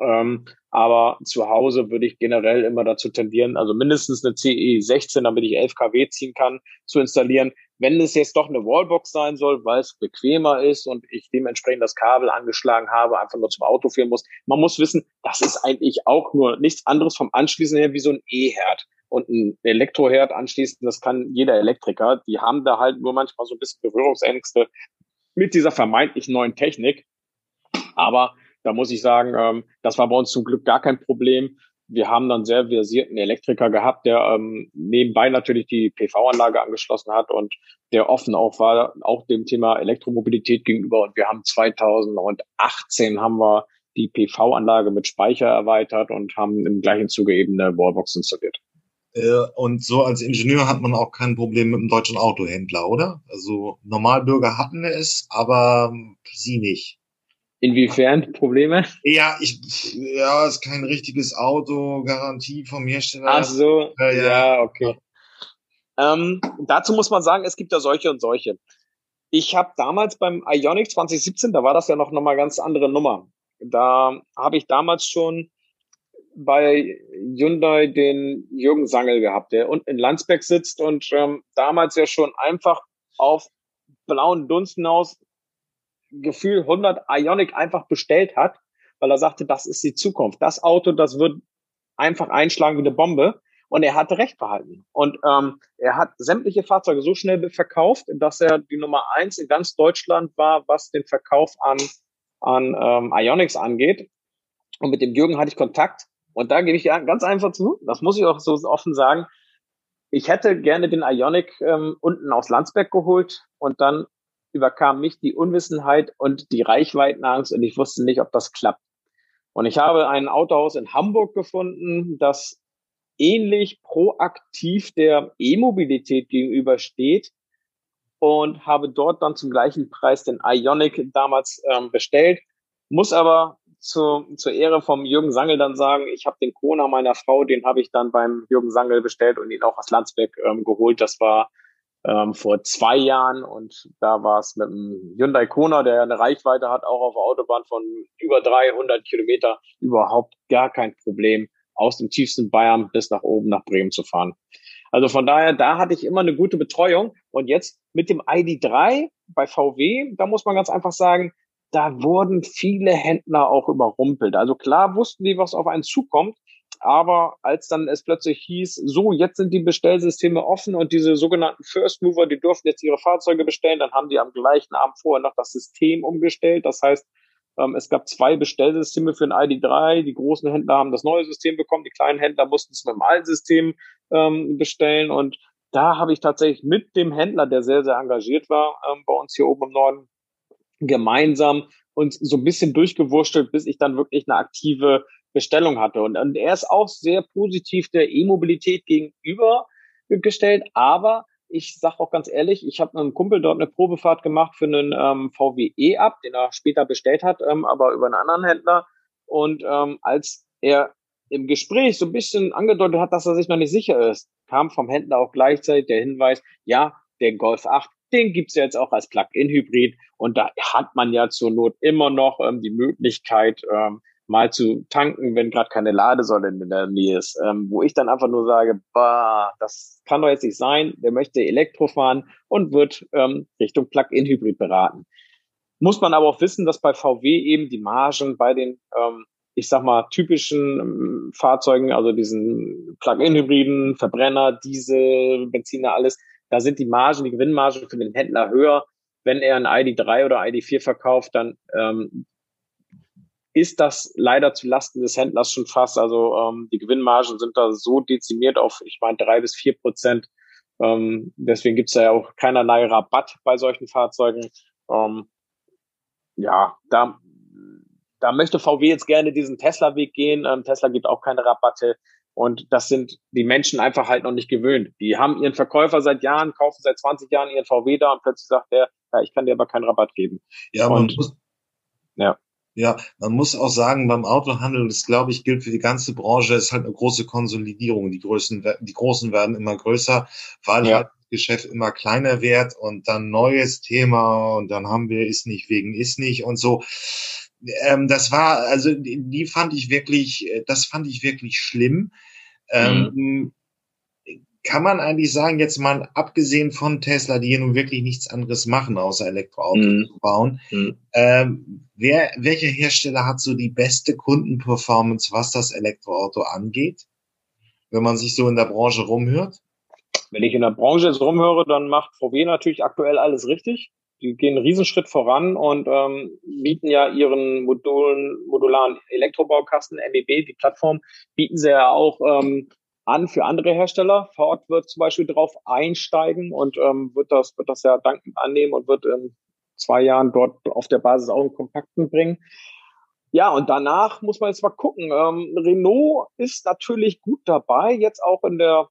Ähm, aber zu Hause würde ich generell immer dazu tendieren, also mindestens eine CE 16, damit ich 11 kW ziehen kann, zu installieren. Wenn es jetzt doch eine Wallbox sein soll, weil es bequemer ist und ich dementsprechend das Kabel angeschlagen habe, einfach nur zum Auto führen muss. Man muss wissen, das ist eigentlich auch nur nichts anderes vom Anschließen her wie so ein E-Herd und ein Elektroherd anschließen. Das kann jeder Elektriker. Die haben da halt nur manchmal so ein bisschen Berührungsängste mit dieser vermeintlich neuen Technik. Aber da muss ich sagen, ähm, das war bei uns zum Glück gar kein Problem. Wir haben dann sehr versierten Elektriker gehabt, der ähm, nebenbei natürlich die PV-Anlage angeschlossen hat und der offen auch war, auch dem Thema Elektromobilität gegenüber. Und wir haben 2018 haben wir die PV-Anlage mit Speicher erweitert und haben im gleichen Zuge eben eine Wallbox installiert. Äh, und so als Ingenieur hat man auch kein Problem mit dem deutschen Autohändler, oder? Also Normalbürger hatten es, aber Sie nicht. Inwiefern Probleme? Ja, ich, ja, ist kein richtiges Auto, Garantie vom Hersteller. Ach so, äh, ja. ja, okay. Ähm, dazu muss man sagen, es gibt ja solche und solche. Ich habe damals beim Ionic 2017, da war das ja noch noch mal ganz andere Nummer. Da habe ich damals schon bei Hyundai den Jürgen Sangel gehabt, der unten in Landsberg sitzt und ähm, damals ja schon einfach auf blauen Dunst hinaus Gefühl 100 Ionic einfach bestellt hat, weil er sagte, das ist die Zukunft. Das Auto, das wird einfach einschlagen wie eine Bombe. Und er hatte recht behalten. Und ähm, er hat sämtliche Fahrzeuge so schnell verkauft, dass er die Nummer eins in ganz Deutschland war, was den Verkauf an, an ähm, Ionics angeht. Und mit dem Jürgen hatte ich Kontakt. Und da gebe ich ganz einfach zu, das muss ich auch so offen sagen, ich hätte gerne den Ionic ähm, unten aus Landsberg geholt und dann überkam mich die Unwissenheit und die Reichweitenangst und ich wusste nicht, ob das klappt. Und ich habe ein Autohaus in Hamburg gefunden, das ähnlich proaktiv der E-Mobilität gegenübersteht und habe dort dann zum gleichen Preis den Ionic damals ähm, bestellt. Muss aber zu, zur Ehre vom Jürgen Sangel dann sagen, ich habe den Kona meiner Frau, den habe ich dann beim Jürgen Sangel bestellt und ihn auch aus Landsberg ähm, geholt. Das war ähm, vor zwei Jahren und da war es mit einem Hyundai Kona, der eine Reichweite hat, auch auf der Autobahn von über 300 Kilometer, überhaupt gar kein Problem, aus dem tiefsten Bayern bis nach oben nach Bremen zu fahren. Also von daher, da hatte ich immer eine gute Betreuung und jetzt mit dem ID3 bei VW, da muss man ganz einfach sagen, da wurden viele Händler auch überrumpelt. Also klar wussten die, was auf einen zukommt, aber als dann es plötzlich hieß, so, jetzt sind die Bestellsysteme offen und diese sogenannten First Mover, die durften jetzt ihre Fahrzeuge bestellen, dann haben die am gleichen Abend vorher noch das System umgestellt. Das heißt, ähm, es gab zwei Bestellsysteme für ein ID3. Die großen Händler haben das neue System bekommen, die kleinen Händler mussten es mit dem alten System ähm, bestellen. Und da habe ich tatsächlich mit dem Händler, der sehr, sehr engagiert war, ähm, bei uns hier oben im Norden, gemeinsam und so ein bisschen durchgewurschtelt, bis ich dann wirklich eine aktive Bestellung hatte. Und, und er ist auch sehr positiv der E-Mobilität gegenüber gestellt, aber ich sage auch ganz ehrlich, ich habe einem Kumpel dort eine Probefahrt gemacht für einen ähm, VW E-Up, den er später bestellt hat, ähm, aber über einen anderen Händler. Und ähm, als er im Gespräch so ein bisschen angedeutet hat, dass er sich noch nicht sicher ist, kam vom Händler auch gleichzeitig der Hinweis, ja, der Golf 8, den gibt's ja jetzt auch als Plug-in-Hybrid und da hat man ja zur Not immer noch ähm, die Möglichkeit, ähm, mal zu tanken, wenn gerade keine Ladesäule in der Nähe ist, ähm, wo ich dann einfach nur sage, bah, das kann doch jetzt nicht sein, der möchte Elektro fahren und wird ähm, Richtung Plug-in-Hybrid beraten. Muss man aber auch wissen, dass bei VW eben die Margen bei den, ähm, ich sag mal, typischen ähm, Fahrzeugen, also diesen Plug-in-Hybriden, Verbrenner, Diesel, Benziner, alles, da sind die Margen, die Gewinnmargen für den Händler höher. Wenn er ein ID3 oder ID4 verkauft, dann ähm, ist das leider zu Lasten des Händlers schon fast. Also ähm, die Gewinnmargen sind da so dezimiert auf, ich meine, drei bis vier Prozent. Ähm, deswegen gibt's da ja auch keinerlei Rabatt bei solchen Fahrzeugen. Ähm, ja, da, da möchte VW jetzt gerne diesen Tesla-Weg gehen. Ähm, Tesla gibt auch keine Rabatte. Und das sind die Menschen einfach halt noch nicht gewöhnt. Die haben ihren Verkäufer seit Jahren, kaufen seit 20 Jahren ihren VW da und plötzlich sagt der, ja, ich kann dir aber keinen Rabatt geben. Ja, und, muss, ja. Ja, man muss auch sagen, beim Autohandel, das glaube ich, gilt für die ganze Branche, ist halt eine große Konsolidierung. Die Größen, die Großen werden immer größer, weil ja. halt das Geschäft immer kleiner wird und dann neues Thema und dann haben wir ist nicht wegen ist nicht und so. Ähm, das war, also die fand ich wirklich, das fand ich wirklich schlimm. Ähm, mhm kann man eigentlich sagen, jetzt mal abgesehen von Tesla, die hier nun wirklich nichts anderes machen, außer Elektroautos mhm. zu bauen, mhm. ähm, wer, welcher Hersteller hat so die beste Kundenperformance, was das Elektroauto angeht? Wenn man sich so in der Branche rumhört? Wenn ich in der Branche jetzt rumhöre, dann macht VW natürlich aktuell alles richtig. Die gehen einen Riesenschritt voran und ähm, bieten ja ihren Modulen, modularen Elektrobaukasten, MEB, die Plattform, bieten sie ja auch ähm, an für andere Hersteller. Ford wird zum Beispiel darauf einsteigen und ähm, wird das wird das ja dankend annehmen und wird in zwei Jahren dort auf der Basis auch einen Kompakten bringen. Ja, und danach muss man jetzt mal gucken. Ähm, Renault ist natürlich gut dabei, jetzt auch in der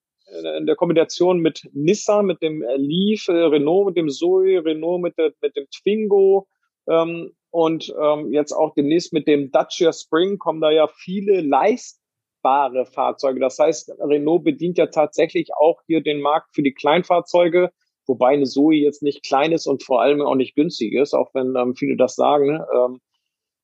in der Kombination mit Nissan, mit dem Leaf, äh, Renault mit dem Zoe, Renault mit, der, mit dem Twingo ähm, und ähm, jetzt auch demnächst mit dem Dacia Spring kommen da ja viele Leist nutzbare Fahrzeuge. Das heißt, Renault bedient ja tatsächlich auch hier den Markt für die Kleinfahrzeuge, wobei eine Zoe jetzt nicht klein ist und vor allem auch nicht günstig ist, auch wenn ähm, viele das sagen. Ähm,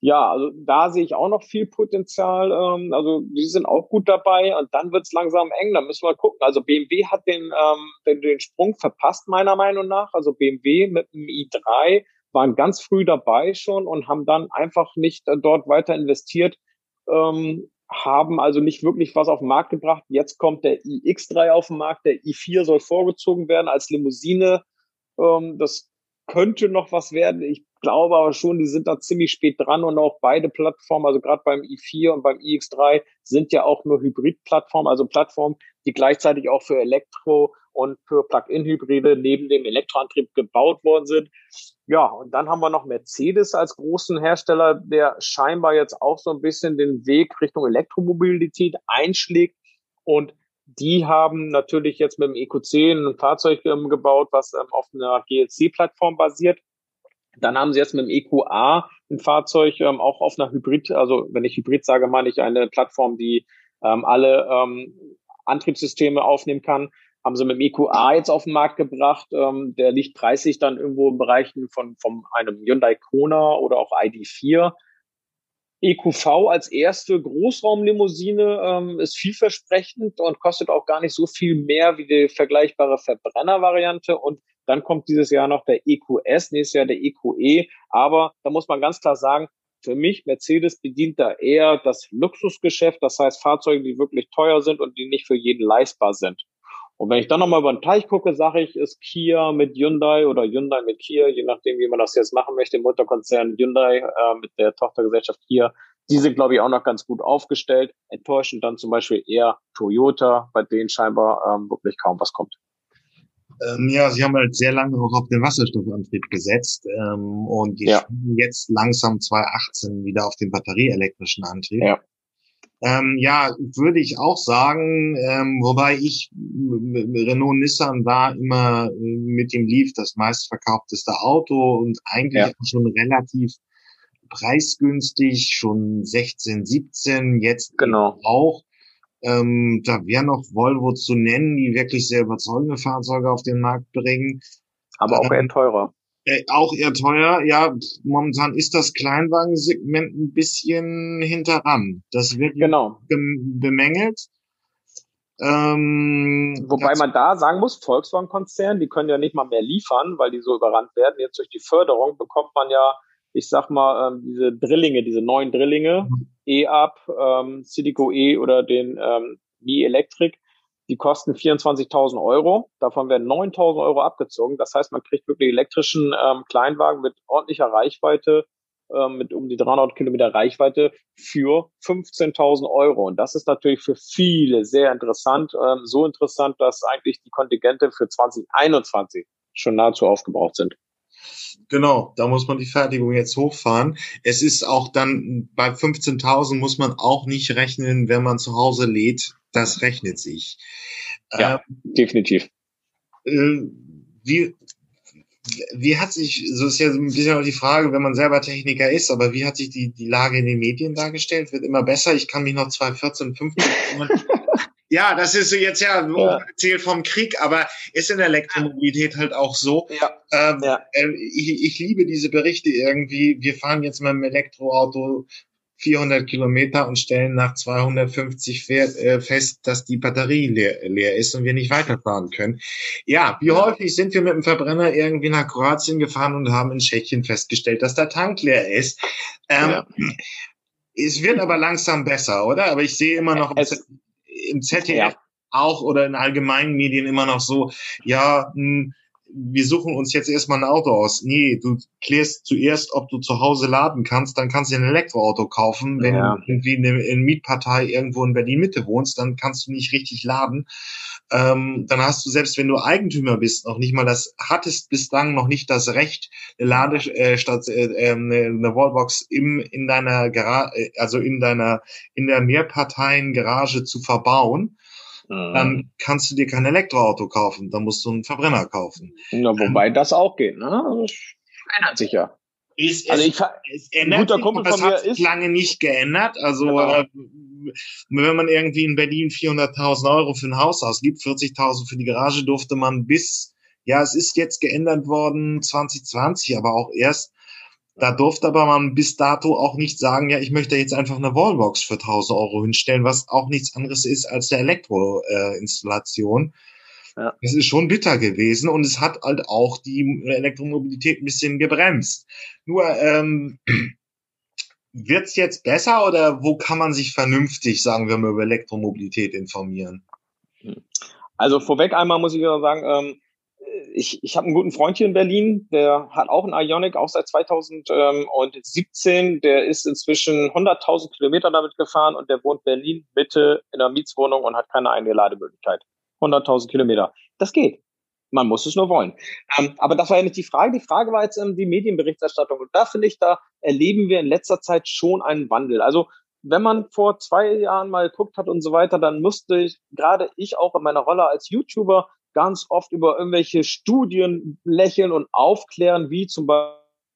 ja, also da sehe ich auch noch viel Potenzial. Ähm, also die sind auch gut dabei und dann wird es langsam eng. Da müssen wir gucken. Also BMW hat den, ähm, den, den Sprung verpasst, meiner Meinung nach. Also BMW mit dem i3 waren ganz früh dabei schon und haben dann einfach nicht äh, dort weiter investiert. Ähm, haben also nicht wirklich was auf den Markt gebracht. Jetzt kommt der iX3 auf den Markt, der i4 soll vorgezogen werden als Limousine. Ähm, das könnte noch was werden. Ich glaube aber schon, die sind da ziemlich spät dran und auch beide Plattformen, also gerade beim i4 und beim iX3 sind ja auch nur Hybrid-Plattformen, also Plattformen, die gleichzeitig auch für Elektro und für Plug-in-Hybride neben dem Elektroantrieb gebaut worden sind. Ja, und dann haben wir noch Mercedes als großen Hersteller, der scheinbar jetzt auch so ein bisschen den Weg Richtung Elektromobilität einschlägt. Und die haben natürlich jetzt mit dem EQ10 ein Fahrzeug ähm, gebaut, was ähm, auf einer GLC-Plattform basiert. Dann haben sie jetzt mit dem EQA ein Fahrzeug ähm, auch auf einer Hybrid, also wenn ich Hybrid sage, meine ich eine Plattform, die ähm, alle ähm, Antriebssysteme aufnehmen kann haben sie mit dem EQA jetzt auf den Markt gebracht. Ähm, der liegt preislich dann irgendwo im Bereich von, von einem Hyundai Kona oder auch ID4. EQV als erste Großraumlimousine ähm, ist vielversprechend und kostet auch gar nicht so viel mehr wie die vergleichbare Verbrennervariante. Und dann kommt dieses Jahr noch der EQS, nächstes Jahr der EQE. Aber da muss man ganz klar sagen, für mich, Mercedes bedient da eher das Luxusgeschäft, das heißt Fahrzeuge, die wirklich teuer sind und die nicht für jeden leistbar sind. Und wenn ich dann nochmal über den Teich gucke, sage ich, ist Kia mit Hyundai oder Hyundai mit Kia, je nachdem, wie man das jetzt machen möchte, im Mutterkonzern Hyundai äh, mit der Tochtergesellschaft Kia. Die sind, glaube ich, auch noch ganz gut aufgestellt. Enttäuschend dann zum Beispiel eher Toyota, bei denen scheinbar ähm, wirklich kaum was kommt. Ähm, ja, sie haben halt sehr lange auch auf den Wasserstoffantrieb gesetzt ähm, und die ja. jetzt langsam 2018 wieder auf den batterieelektrischen Antrieb. Ja. Ähm, ja, würde ich auch sagen, ähm, wobei ich Renault Nissan war immer äh, mit dem Leaf das meistverkaufteste Auto und eigentlich ja. schon relativ preisgünstig, schon 16, 17, jetzt genau. auch. Ähm, da wäre noch Volvo zu nennen, die wirklich sehr überzeugende Fahrzeuge auf den Markt bringen. Aber auch ähm, eher teurer. Äh, auch eher teuer. Ja, momentan ist das Kleinwagensegment ein bisschen hinteran. Das wird genau. bemängelt. Ähm, Wobei man da sagen muss, Volkswagen-Konzern, die können ja nicht mal mehr liefern, weil die so überrannt werden. Jetzt durch die Förderung bekommt man ja, ich sag mal, ähm, diese Drillinge, diese neuen Drillinge, mhm. E-Up, ähm, Cityco E oder den ähm, E-Electric, die kosten 24.000 Euro. Davon werden 9.000 Euro abgezogen. Das heißt, man kriegt wirklich elektrischen ähm, Kleinwagen mit ordentlicher Reichweite, ähm, mit um die 300 Kilometer Reichweite für 15.000 Euro. Und das ist natürlich für viele sehr interessant. Ähm, so interessant, dass eigentlich die Kontingente für 2021 schon nahezu aufgebraucht sind. Genau, da muss man die Fertigung jetzt hochfahren. Es ist auch dann bei 15.000 muss man auch nicht rechnen, wenn man zu Hause lädt. Das rechnet sich. Ja, ähm, definitiv. Äh, wie, wie hat sich, so ist ja ein bisschen auch die Frage, wenn man selber Techniker ist, aber wie hat sich die, die Lage in den Medien dargestellt? Wird immer besser. Ich kann mich noch 2014, 15 <laughs> Ja, das ist jetzt ja, ja. erzählt vom Krieg, aber ist in der Elektromobilität halt auch so. Ja. Ähm, ja. Äh, ich, ich liebe diese Berichte irgendwie. Wir fahren jetzt mit dem Elektroauto 400 Kilometer und stellen nach 250 äh, fest, dass die Batterie leer, leer ist und wir nicht weiterfahren können. Ja, wie häufig sind wir mit dem Verbrenner irgendwie nach Kroatien gefahren und haben in Tschechien festgestellt, dass der Tank leer ist. Ähm, ja. Es wird aber langsam besser, oder? Aber ich sehe immer noch es, im ZDF ja. auch oder in allgemeinen Medien immer noch so, ja, mh, hm, wir suchen uns jetzt erstmal ein Auto aus. Nee, du klärst zuerst, ob du zu Hause laden kannst, dann kannst du ein Elektroauto kaufen. Wenn ja. du irgendwie in der Mietpartei irgendwo in Berlin-Mitte wohnst, dann kannst du nicht richtig laden. Ähm, dann hast du, selbst wenn du Eigentümer bist, noch nicht mal das, hattest bislang noch nicht das Recht, eine Ladestadt, äh, äh, eine, eine Wallbox im, in deiner Garage, äh, also in deiner, in der Mehrparteien-Garage zu verbauen dann mhm. kannst du dir kein Elektroauto kaufen, dann musst du einen Verbrenner kaufen. Na, wobei ähm, das auch geht, ne? Das ändert sich ja. Ist, also ich, es ändert guter sich, Kumpel von mir ist lange nicht geändert. Also genau. äh, wenn man irgendwie in Berlin 400.000 Euro für ein Haus ausgibt, 40.000 für die Garage, durfte man bis, ja, es ist jetzt geändert worden 2020, aber auch erst da durfte aber man bis dato auch nicht sagen, ja, ich möchte jetzt einfach eine Wallbox für 1000 Euro hinstellen, was auch nichts anderes ist als der Elektroinstallation. Äh, ja. Das ist schon bitter gewesen und es hat halt auch die Elektromobilität ein bisschen gebremst. Nur ähm, <clears throat> wird's jetzt besser oder wo kann man sich vernünftig, sagen wir mal, über Elektromobilität informieren? Also vorweg einmal muss ich sagen, ähm, ich, ich habe einen guten Freund hier in Berlin, der hat auch einen Ionic, auch seit 2017. Der ist inzwischen 100.000 Kilometer damit gefahren und der wohnt Berlin Mitte in einer Mietswohnung und hat keine eigene Lademöglichkeit. 100.000 Kilometer. Das geht. Man muss es nur wollen. Ähm, aber das war ja nicht die Frage. Die Frage war jetzt ähm, die Medienberichterstattung. Und da finde ich, da erleben wir in letzter Zeit schon einen Wandel. Also wenn man vor zwei Jahren mal geguckt hat und so weiter, dann musste ich, gerade ich auch in meiner Rolle als YouTuber, ganz oft über irgendwelche Studien lächeln und aufklären, wie zum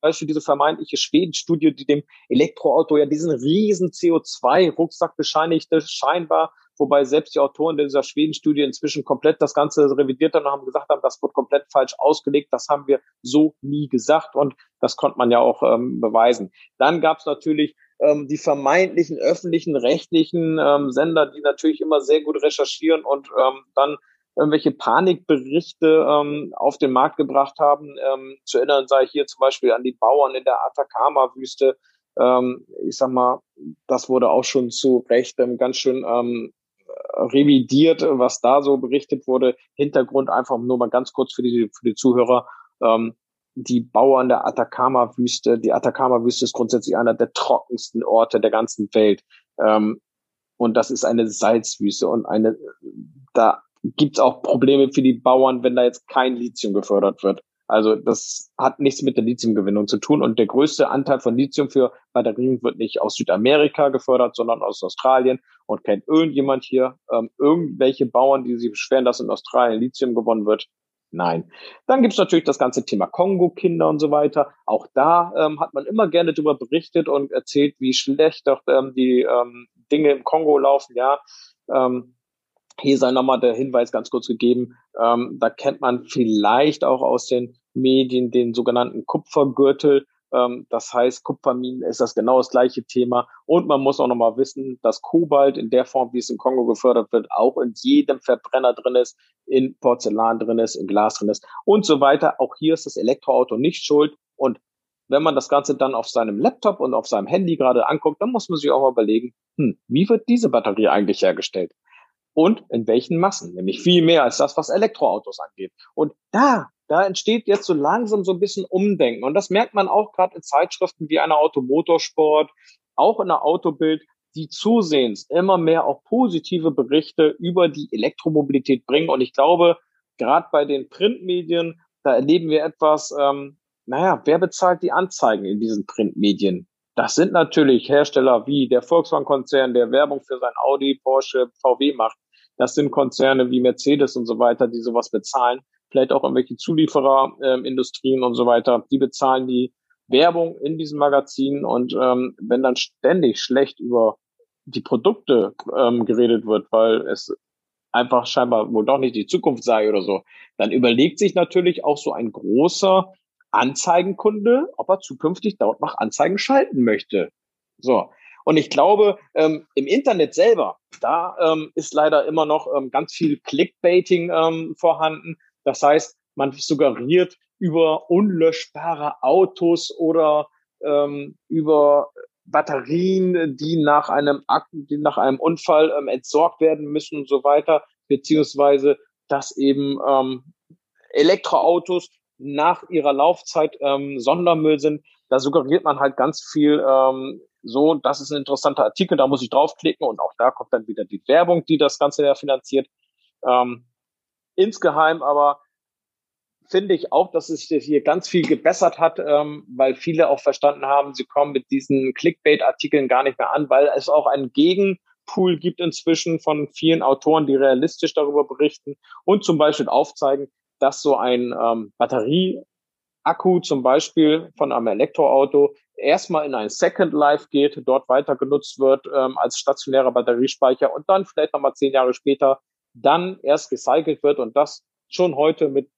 Beispiel diese vermeintliche Schweden-Studie, die dem Elektroauto ja diesen riesen CO2-Rucksack bescheinigte, scheinbar, wobei selbst die Autoren dieser Schweden-Studie inzwischen komplett das Ganze revidiert haben und haben gesagt haben, das wird komplett falsch ausgelegt, das haben wir so nie gesagt und das konnte man ja auch ähm, beweisen. Dann gab es natürlich ähm, die vermeintlichen öffentlichen, rechtlichen ähm, Sender, die natürlich immer sehr gut recherchieren und ähm, dann irgendwelche Panikberichte ähm, auf den Markt gebracht haben. Ähm, zu erinnern sei hier zum Beispiel an die Bauern in der Atacama-Wüste. Ähm, ich sag mal, das wurde auch schon zu Recht ähm, ganz schön ähm, revidiert, was da so berichtet wurde. Hintergrund einfach nur mal ganz kurz für die, für die Zuhörer. Ähm, die Bauern der Atacama-Wüste. Die Atacama-Wüste ist grundsätzlich einer der trockensten Orte der ganzen Welt. Ähm, und das ist eine Salzwüste und eine, da gibt es auch Probleme für die Bauern, wenn da jetzt kein Lithium gefördert wird. Also das hat nichts mit der Lithiumgewinnung zu tun. Und der größte Anteil von Lithium für Batterien wird nicht aus Südamerika gefördert, sondern aus Australien. Und kennt irgendjemand hier ähm, irgendwelche Bauern, die sich beschweren, dass in Australien Lithium gewonnen wird? Nein. Dann gibt's natürlich das ganze Thema Kongo-Kinder und so weiter. Auch da ähm, hat man immer gerne darüber berichtet und erzählt, wie schlecht doch ähm, die ähm, Dinge im Kongo laufen. Ja, ähm, hier sei nochmal der Hinweis ganz kurz gegeben. Ähm, da kennt man vielleicht auch aus den Medien den sogenannten Kupfergürtel. Ähm, das heißt, Kupferminen ist das genau das gleiche Thema. Und man muss auch nochmal wissen, dass Kobalt in der Form, wie es in Kongo gefördert wird, auch in jedem Verbrenner drin ist, in Porzellan drin ist, in Glas drin ist und so weiter. Auch hier ist das Elektroauto nicht schuld. Und wenn man das Ganze dann auf seinem Laptop und auf seinem Handy gerade anguckt, dann muss man sich auch mal überlegen, hm, wie wird diese Batterie eigentlich hergestellt? Und in welchen Massen, nämlich viel mehr als das, was Elektroautos angeht. Und da, da entsteht jetzt so langsam so ein bisschen Umdenken. Und das merkt man auch gerade in Zeitschriften wie einer Automotorsport, auch in der Autobild, die zusehends immer mehr auch positive Berichte über die Elektromobilität bringen. Und ich glaube, gerade bei den Printmedien, da erleben wir etwas, ähm, naja, wer bezahlt die Anzeigen in diesen Printmedien? Das sind natürlich Hersteller wie der Volkswagen-Konzern, der Werbung für sein Audi, Porsche, VW macht. Das sind Konzerne wie Mercedes und so weiter, die sowas bezahlen. Vielleicht auch irgendwelche Zuliefererindustrien ähm, und so weiter. Die bezahlen die Werbung in diesem Magazin. Und ähm, wenn dann ständig schlecht über die Produkte ähm, geredet wird, weil es einfach scheinbar wohl doch nicht die Zukunft sei oder so, dann überlegt sich natürlich auch so ein großer Anzeigenkunde, ob er zukünftig dort noch Anzeigen schalten möchte. So, und ich glaube, ähm, im Internet selber, da ähm, ist leider immer noch ähm, ganz viel Clickbaiting ähm, vorhanden. Das heißt, man suggeriert über unlöschbare Autos oder ähm, über Batterien, die nach einem Akten, die nach einem Unfall ähm, entsorgt werden müssen und so weiter, beziehungsweise dass eben ähm, Elektroautos nach ihrer Laufzeit ähm, Sondermüll sind. Da suggeriert man halt ganz viel ähm, so, das ist ein interessanter Artikel, da muss ich draufklicken und auch da kommt dann wieder die Werbung, die das Ganze ja finanziert. Ähm, insgeheim aber finde ich auch, dass es hier ganz viel gebessert hat, ähm, weil viele auch verstanden haben, sie kommen mit diesen Clickbait-Artikeln gar nicht mehr an, weil es auch einen Gegenpool gibt inzwischen von vielen Autoren, die realistisch darüber berichten und zum Beispiel aufzeigen, dass so ein ähm, Batterieakku zum Beispiel von einem Elektroauto erstmal in ein Second Life geht, dort weiter genutzt wird ähm, als stationärer Batteriespeicher und dann vielleicht nochmal zehn Jahre später dann erst recycelt wird und das schon heute mit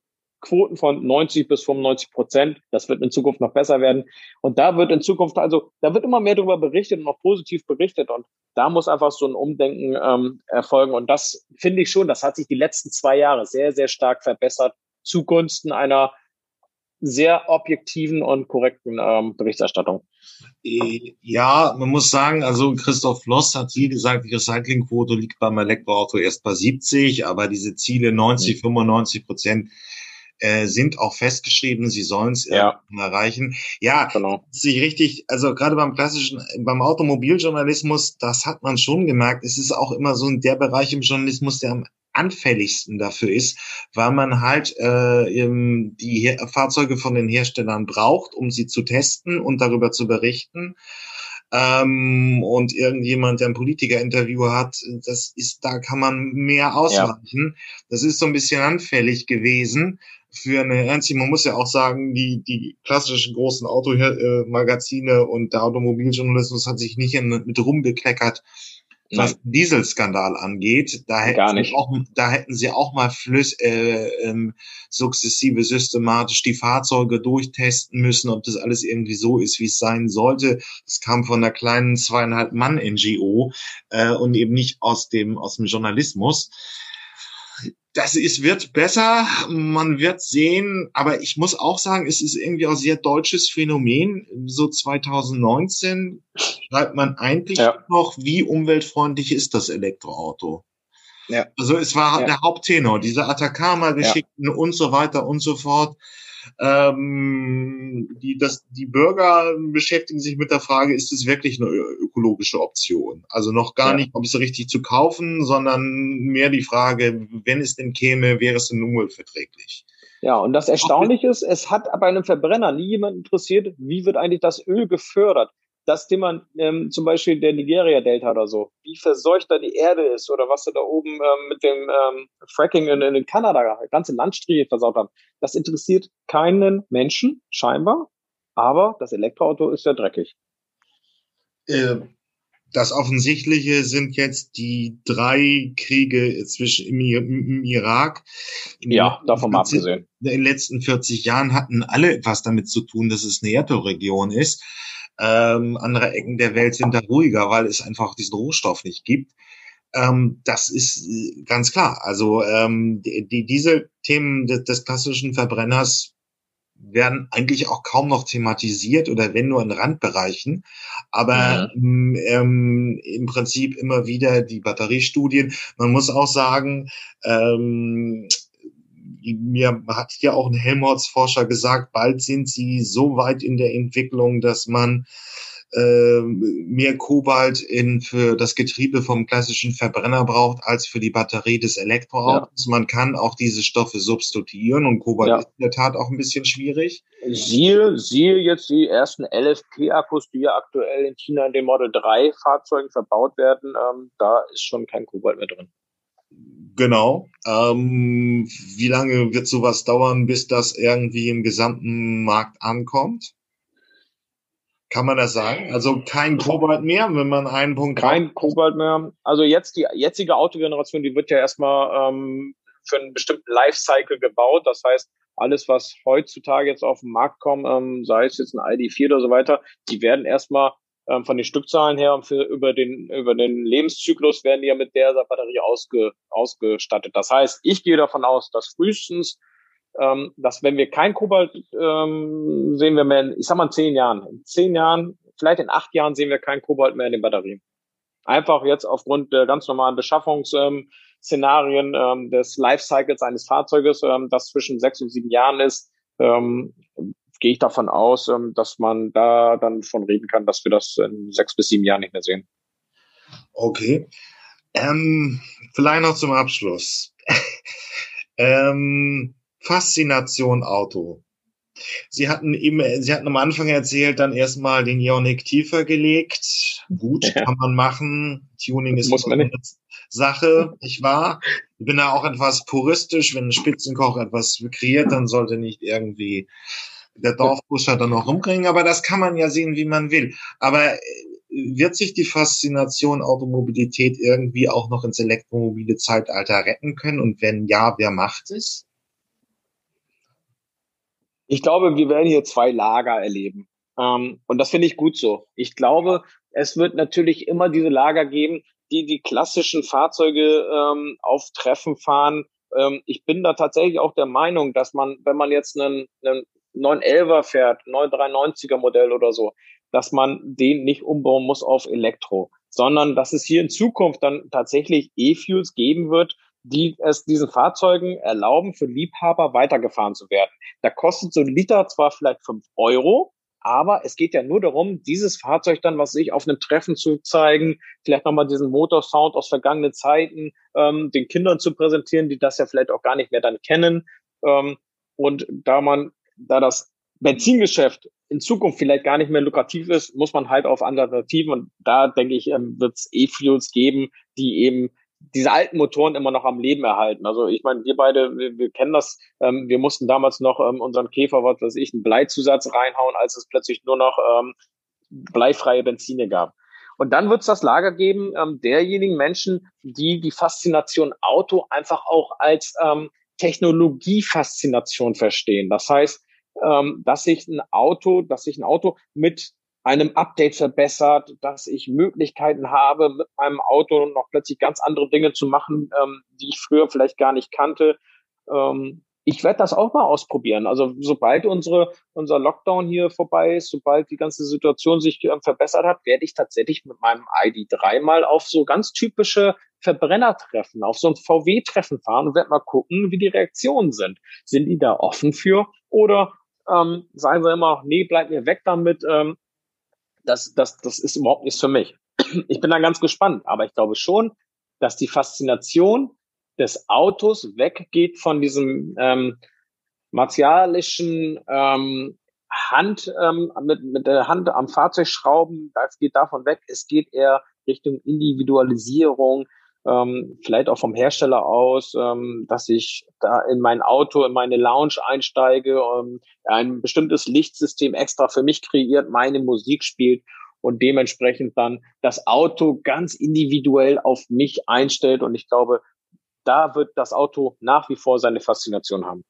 Quoten von 90 bis 95 Prozent. Das wird in Zukunft noch besser werden. Und da wird in Zukunft also, da wird immer mehr darüber berichtet und auch positiv berichtet. Und da muss einfach so ein Umdenken ähm, erfolgen. Und das finde ich schon, das hat sich die letzten zwei Jahre sehr, sehr stark verbessert zugunsten einer sehr objektiven und korrekten ähm, Berichterstattung. Äh, ja, man muss sagen, also Christoph Floss hat hier gesagt, die Recyclingquote liegt beim Elektroauto erst bei 70, aber diese Ziele 90, mhm. 95 Prozent äh, sind auch festgeschrieben, sie sollen es ja. erreichen. Ja, genau. sich richtig, also gerade beim klassischen, beim Automobiljournalismus, das hat man schon gemerkt, es ist auch immer so der Bereich im Journalismus, der am anfälligsten dafür ist, weil man halt äh, die Her Fahrzeuge von den Herstellern braucht, um sie zu testen und darüber zu berichten. Ähm, und irgendjemand, der ein Politiker-Interview hat, das ist, da kann man mehr ausweichen. Ja. Das ist so ein bisschen anfällig gewesen für eine ernst, man muss ja auch sagen, die, die klassischen großen Automagazine und der Automobiljournalismus hat sich nicht in, mit rumbekleckert, was Nein. Dieselskandal angeht, da hätten, Sie auch, da hätten sie auch mal flüss, äh, ähm, sukzessive systematisch die Fahrzeuge durchtesten müssen, ob das alles irgendwie so ist, wie es sein sollte. Das kam von einer kleinen zweieinhalb Mann NGO äh, und eben nicht aus dem aus dem Journalismus das ist, wird besser, man wird sehen, aber ich muss auch sagen, es ist irgendwie auch sehr deutsches Phänomen. So 2019 schreibt man eigentlich ja. noch, wie umweltfreundlich ist das Elektroauto? Ja. Also es war ja. der Haupttenor, diese Atacama-Geschichten und so weiter und so fort. Ähm, die, das, die Bürger beschäftigen sich mit der Frage, ist es wirklich eine ökologische Option? Also noch gar ja. nicht, ob es richtig zu kaufen, sondern mehr die Frage, wenn es denn käme, wäre es denn umweltverträglich? Ja, und das Erstaunliche ist, es hat bei einem Verbrenner nie jemand interessiert, wie wird eigentlich das Öl gefördert das Thema ähm, zum Beispiel der Nigeria-Delta oder so, wie verseucht da die Erde ist oder was sie da oben ähm, mit dem ähm, Fracking in, in Kanada ganze Landstriche versaut haben, das interessiert keinen Menschen, scheinbar, aber das Elektroauto ist ja dreckig. Äh, das Offensichtliche sind jetzt die drei Kriege zwischen im, im Irak. Ja, davon mal abgesehen. In den letzten 40 Jahren hatten alle etwas damit zu tun, dass es eine Erdölregion ist. Ähm, andere Ecken der Welt sind da ruhiger, weil es einfach diesen Rohstoff nicht gibt. Ähm, das ist äh, ganz klar. Also ähm, die, die, diese Themen des, des klassischen Verbrenners werden eigentlich auch kaum noch thematisiert oder wenn nur in Randbereichen. Aber mhm. ähm, im Prinzip immer wieder die Batteriestudien. Man muss auch sagen, ähm, mir hat ja auch ein Helmholtz-Forscher gesagt, bald sind sie so weit in der Entwicklung, dass man äh, mehr Kobalt in, für das Getriebe vom klassischen Verbrenner braucht als für die Batterie des Elektroautos. Ja. Man kann auch diese Stoffe substituieren und Kobalt ja. ist in der Tat auch ein bisschen schwierig. Siehe, siehe jetzt die ersten LFP-Akkus, die ja aktuell in China in den Model 3 Fahrzeugen verbaut werden. Ähm, da ist schon kein Kobalt mehr drin. Genau. Ähm, wie lange wird sowas dauern, bis das irgendwie im gesamten Markt ankommt? Kann man das sagen? Also kein Kobalt mehr, wenn man einen Punkt Kein Kobalt mehr. Also jetzt die jetzige Autogeneration, die wird ja erstmal ähm, für einen bestimmten Lifecycle gebaut. Das heißt, alles, was heutzutage jetzt auf den Markt kommt, ähm, sei es jetzt ein ID4 oder so weiter, die werden erstmal ähm, von den Stückzahlen her und für, über den über den Lebenszyklus werden die ja mit der Batterie ausge, ausgestattet. Das heißt, ich gehe davon aus, dass frühestens ähm, dass wenn wir kein Kobalt ähm, sehen wir mehr, in, ich sag mal in zehn Jahren, in zehn Jahren, vielleicht in acht Jahren sehen wir kein Kobalt mehr in den Batterien. Einfach jetzt aufgrund der ganz normalen Beschaffungsszenarien ähm, des Lifecycles eines Fahrzeuges, ähm, das zwischen sechs und sieben Jahren ist, ähm, gehe ich davon aus, ähm, dass man da dann von reden kann, dass wir das in sechs bis sieben Jahren nicht mehr sehen. Okay. Ähm, vielleicht noch zum Abschluss. <laughs> ähm, Faszination Auto. Sie hatten eben, Sie hatten am Anfang erzählt, dann erstmal den Ionic tiefer gelegt. Gut, ja. kann man machen. Tuning ist Muss man eine Sache, ich war. Ich bin da auch etwas puristisch. Wenn ein Spitzenkoch etwas kreiert, dann sollte nicht irgendwie der Dorfbuscher dann noch rumkriegen. Aber das kann man ja sehen, wie man will. Aber äh, wird sich die Faszination Automobilität irgendwie auch noch ins elektromobile Zeitalter retten können? Und wenn ja, wer macht es? Ich glaube, wir werden hier zwei Lager erleben. Ähm, und das finde ich gut so. Ich glaube, es wird natürlich immer diese Lager geben, die die klassischen Fahrzeuge ähm, auf Treffen fahren. Ähm, ich bin da tatsächlich auch der Meinung, dass man, wenn man jetzt einen, einen 911er fährt, 993er Modell oder so, dass man den nicht umbauen muss auf Elektro, sondern dass es hier in Zukunft dann tatsächlich E-Fuels geben wird, die es diesen Fahrzeugen erlauben, für Liebhaber weitergefahren zu werden. Da kostet so ein Liter zwar vielleicht fünf Euro, aber es geht ja nur darum, dieses Fahrzeug dann, was sich auf einem Treffen zu zeigen, vielleicht nochmal diesen Motorsound aus vergangenen Zeiten ähm, den Kindern zu präsentieren, die das ja vielleicht auch gar nicht mehr dann kennen. Ähm, und da man, da das Benzingeschäft in Zukunft vielleicht gar nicht mehr lukrativ ist, muss man halt auf Alternativen und da denke ich, ähm, wird es E-Fuels geben, die eben diese alten Motoren immer noch am Leben erhalten. Also ich meine, wir beide, wir, wir kennen das. Ähm, wir mussten damals noch ähm, unseren Käfer, was weiß ich, einen Bleizusatz reinhauen, als es plötzlich nur noch ähm, bleifreie Benzine gab. Und dann wird es das Lager geben ähm, derjenigen Menschen, die die Faszination Auto einfach auch als ähm, Technologiefaszination verstehen. Das heißt, ähm, dass sich ein Auto, dass sich ein Auto mit einem Update verbessert, dass ich Möglichkeiten habe, mit meinem Auto noch plötzlich ganz andere Dinge zu machen, ähm, die ich früher vielleicht gar nicht kannte. Ähm, ich werde das auch mal ausprobieren. Also sobald unsere, unser Lockdown hier vorbei ist, sobald die ganze Situation sich äh, verbessert hat, werde ich tatsächlich mit meinem ID3 mal auf so ganz typische Verbrennertreffen, auf so ein VW-Treffen fahren und werde mal gucken, wie die Reaktionen sind. Sind die da offen für? Oder ähm, sagen sie immer, nee, bleib mir weg damit, ähm, das, das, das ist überhaupt nichts für mich. <clears throat> Ich bin da ganz gespannt, aber ich glaube schon, dass die Faszination des Autos weggeht von diesem ähm, martialischen ähm, Hand ähm, mit, mit der Hand am Fahrzeug schrauben. Das geht davon weg. Es geht eher Richtung Individualisierung, ähm, vielleicht auch vom Hersteller aus, ähm, dass ich da in mein Auto, in meine Lounge einsteige, ähm, ein bestimmtes Lichtsystem extra für mich kreiert, meine Musik spielt und dementsprechend dann das Auto ganz individuell auf mich einstellt. Und ich glaube, da wird das Auto nach wie vor seine Faszination haben.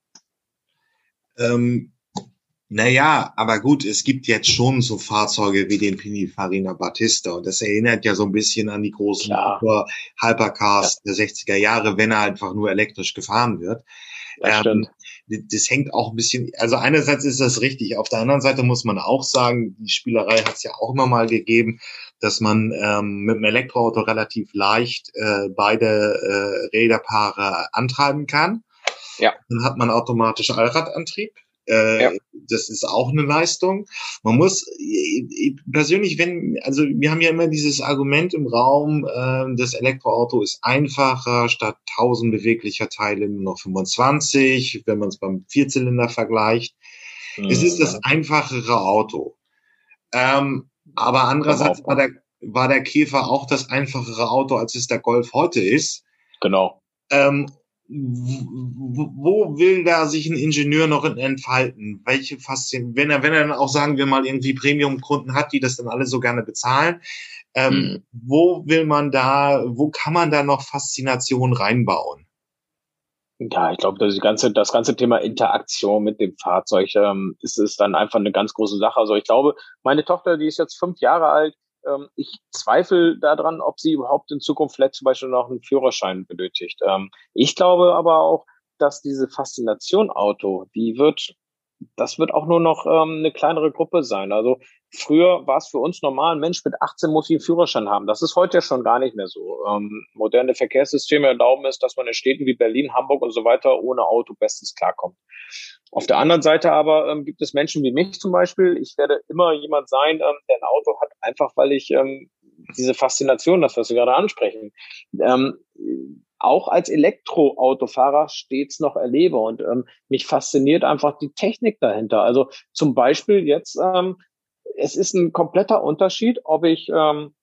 Ähm, naja, aber gut, es gibt jetzt schon so Fahrzeuge wie den Pininfarina Battista und das erinnert ja so ein bisschen an die großen Hypercars ja. der 60er Jahre, wenn er einfach nur elektrisch gefahren wird. Das, ähm, das hängt auch ein bisschen, also einerseits ist das richtig, auf der anderen Seite muss man auch sagen, die Spielerei hat es ja auch immer mal gegeben, dass man ähm, mit einem Elektroauto relativ leicht äh, beide äh, Räderpaare antreiben kann. Ja. Dann hat man automatisch Allradantrieb. Äh, ja. Das ist auch eine Leistung. Man muss persönlich, wenn, also wir haben ja immer dieses Argument im Raum, äh, das Elektroauto ist einfacher, statt 1000 beweglicher Teile nur noch 25, wenn man es beim Vierzylinder vergleicht. Mhm. Es ist das mhm. einfachere Auto. Ähm, aber andererseits war der, war der Käfer auch das einfachere Auto, als es der Golf heute ist. Genau. Ähm, wo will da sich ein Ingenieur noch entfalten? Welche Faszien, wenn er, wenn er dann auch sagen wir mal irgendwie Premium-Kunden hat, die das dann alle so gerne bezahlen, ähm, mhm. wo will man da, wo kann man da noch Faszination reinbauen? Ja, ich glaube, das ganze, das ganze Thema Interaktion mit dem Fahrzeug ähm, ist, ist dann einfach eine ganz große Sache. Also ich glaube, meine Tochter, die ist jetzt fünf Jahre alt, ähm, ich zweifle daran, ob sie überhaupt in Zukunft vielleicht zum Beispiel noch einen Führerschein benötigt. Ähm, ich glaube aber auch, dass diese Faszination Auto, die wird, das wird auch nur noch ähm, eine kleinere Gruppe sein. Also früher war es für uns normal, ein Mensch mit 18 muss einen Führerschein haben. Das ist heute ja schon gar nicht mehr so. Ähm, moderne Verkehrssysteme erlauben es, dass man in Städten wie Berlin, Hamburg und so weiter ohne Auto bestens klarkommt. Auf der anderen Seite aber ähm, gibt es Menschen wie mich zum Beispiel. Ich werde immer jemand sein, ähm, der ein Auto hat, einfach weil ich ähm, diese Faszination, das was Sie gerade ansprechen, ähm, auch als Elektroautofahrer stets noch erlebe und ähm, mich fasziniert einfach die Technik dahinter. Also zum Beispiel jetzt, ähm, es ist ein kompletter Unterschied, ob ich ähm,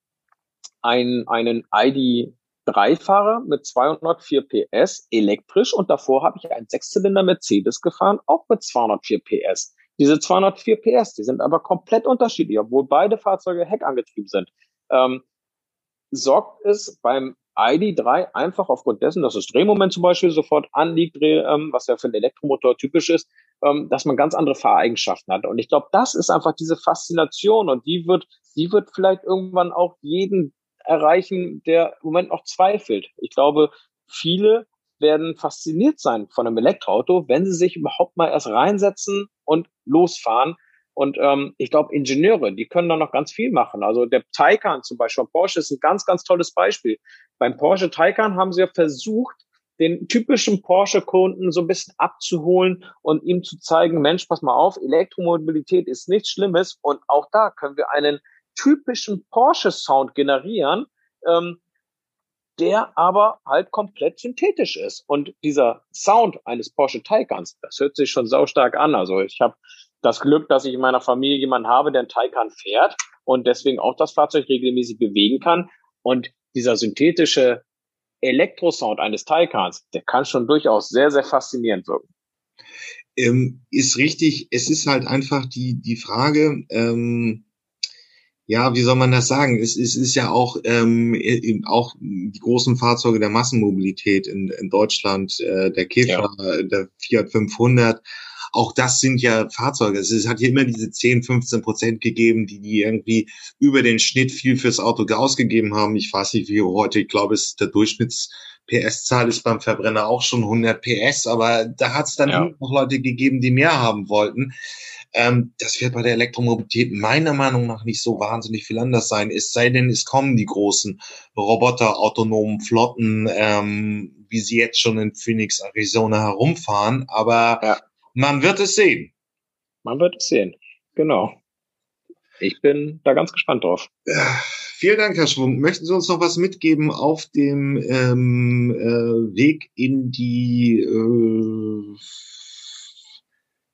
ein, einen ID Dreifahrer mit 204 PS elektrisch und davor habe ich einen Sechszylinder Mercedes gefahren, auch mit 204 PS. Diese 204 PS, die sind aber komplett unterschiedlich, obwohl beide Fahrzeuge heckangetrieben sind. Ähm, sorgt es beim ID3 einfach aufgrund dessen, dass das Drehmoment zum Beispiel sofort anliegt, ähm, was ja für einen Elektromotor typisch ist, ähm, dass man ganz andere Fahreigenschaften hat. Und ich glaube, das ist einfach diese Faszination und die wird, die wird vielleicht irgendwann auch jeden erreichen, der im Moment noch zweifelt. Ich glaube, viele werden fasziniert sein von einem Elektroauto, wenn sie sich überhaupt mal erst reinsetzen und losfahren. Und ähm, ich glaube, Ingenieure, die können da noch ganz viel machen. Also der Taycan zum Beispiel Porsche ist ein ganz, ganz tolles Beispiel. Beim Porsche Taycan haben sie ja versucht, den typischen Porsche-Kunden so ein bisschen abzuholen und ihm zu zeigen, Mensch, pass mal auf, Elektromobilität ist nichts Schlimmes und auch da können wir einen typischen Porsche-Sound generieren, ähm, der aber halt komplett synthetisch ist. Und dieser Sound eines Porsche Taycans, das hört sich schon saustark an. Also ich habe das Glück, dass ich in meiner Familie jemanden habe, der einen Taycan fährt und deswegen auch das Fahrzeug regelmäßig bewegen kann. Und dieser synthetische Elektrosound eines Taycans, der kann schon durchaus sehr, sehr faszinierend wirken. Ähm, ist richtig. Es ist halt einfach die, die Frage, ähm, ja, wie soll man das sagen? Es, es ist ja auch, ähm, auch die großen Fahrzeuge der Massenmobilität in, in Deutschland, äh, der Käfer, ja. der Fiat 500, auch das sind ja Fahrzeuge. Es, hat hier immer diese 10, 15 Prozent gegeben, die, die irgendwie über den Schnitt viel fürs Auto ausgegeben haben. Ich weiß nicht, wie heute, ich glaube, es der Durchschnitts PS-Zahl ist beim Verbrenner auch schon 100 PS, aber da hat es dann ja. noch Leute gegeben, die mehr haben wollten. Ähm, das wird bei der Elektromobilität meiner Meinung nach nicht so wahnsinnig viel anders sein. Es sei denn, es kommen die großen Roboter, autonomen Flotten, ähm, wie sie jetzt schon in Phoenix, Arizona herumfahren. Aber ja. Man wird es sehen. Man wird es sehen. Genau. Ich bin da ganz gespannt drauf. Ja, vielen Dank, Herr Schwung. Möchten Sie uns noch was mitgeben auf dem ähm, äh, Weg in die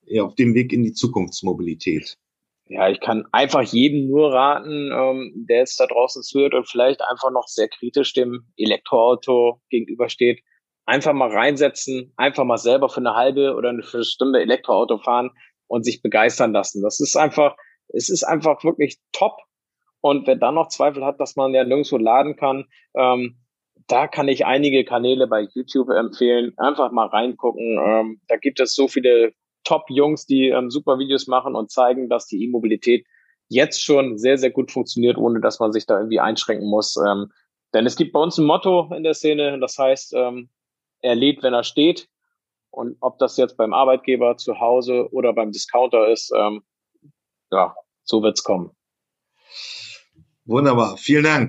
äh, auf dem Weg in die Zukunftsmobilität? Ja, ich kann einfach jedem nur raten, ähm, der jetzt da draußen zuhört und vielleicht einfach noch sehr kritisch dem Elektroauto gegenübersteht, einfach mal reinsetzen, einfach mal selber für eine halbe oder eine Stunde Elektroauto fahren und sich begeistern lassen. Das ist einfach, es ist einfach wirklich top. Und wer dann noch Zweifel hat, dass man ja nirgendwo laden kann, ähm, da kann ich einige Kanäle bei YouTube empfehlen. Einfach mal reingucken. Ähm, da gibt es so viele Top-Jungs, die ähm, super Videos machen und zeigen, dass die E-Mobilität jetzt schon sehr, sehr gut funktioniert, ohne dass man sich da irgendwie einschränken muss. Ähm, denn es gibt bei uns ein Motto in der Szene, das heißt, ähm, er lädt, wenn er steht. Und ob das jetzt beim Arbeitgeber zu Hause oder beim Discounter ist, ähm, ja, so wird's kommen. Wunderbar, vielen Dank.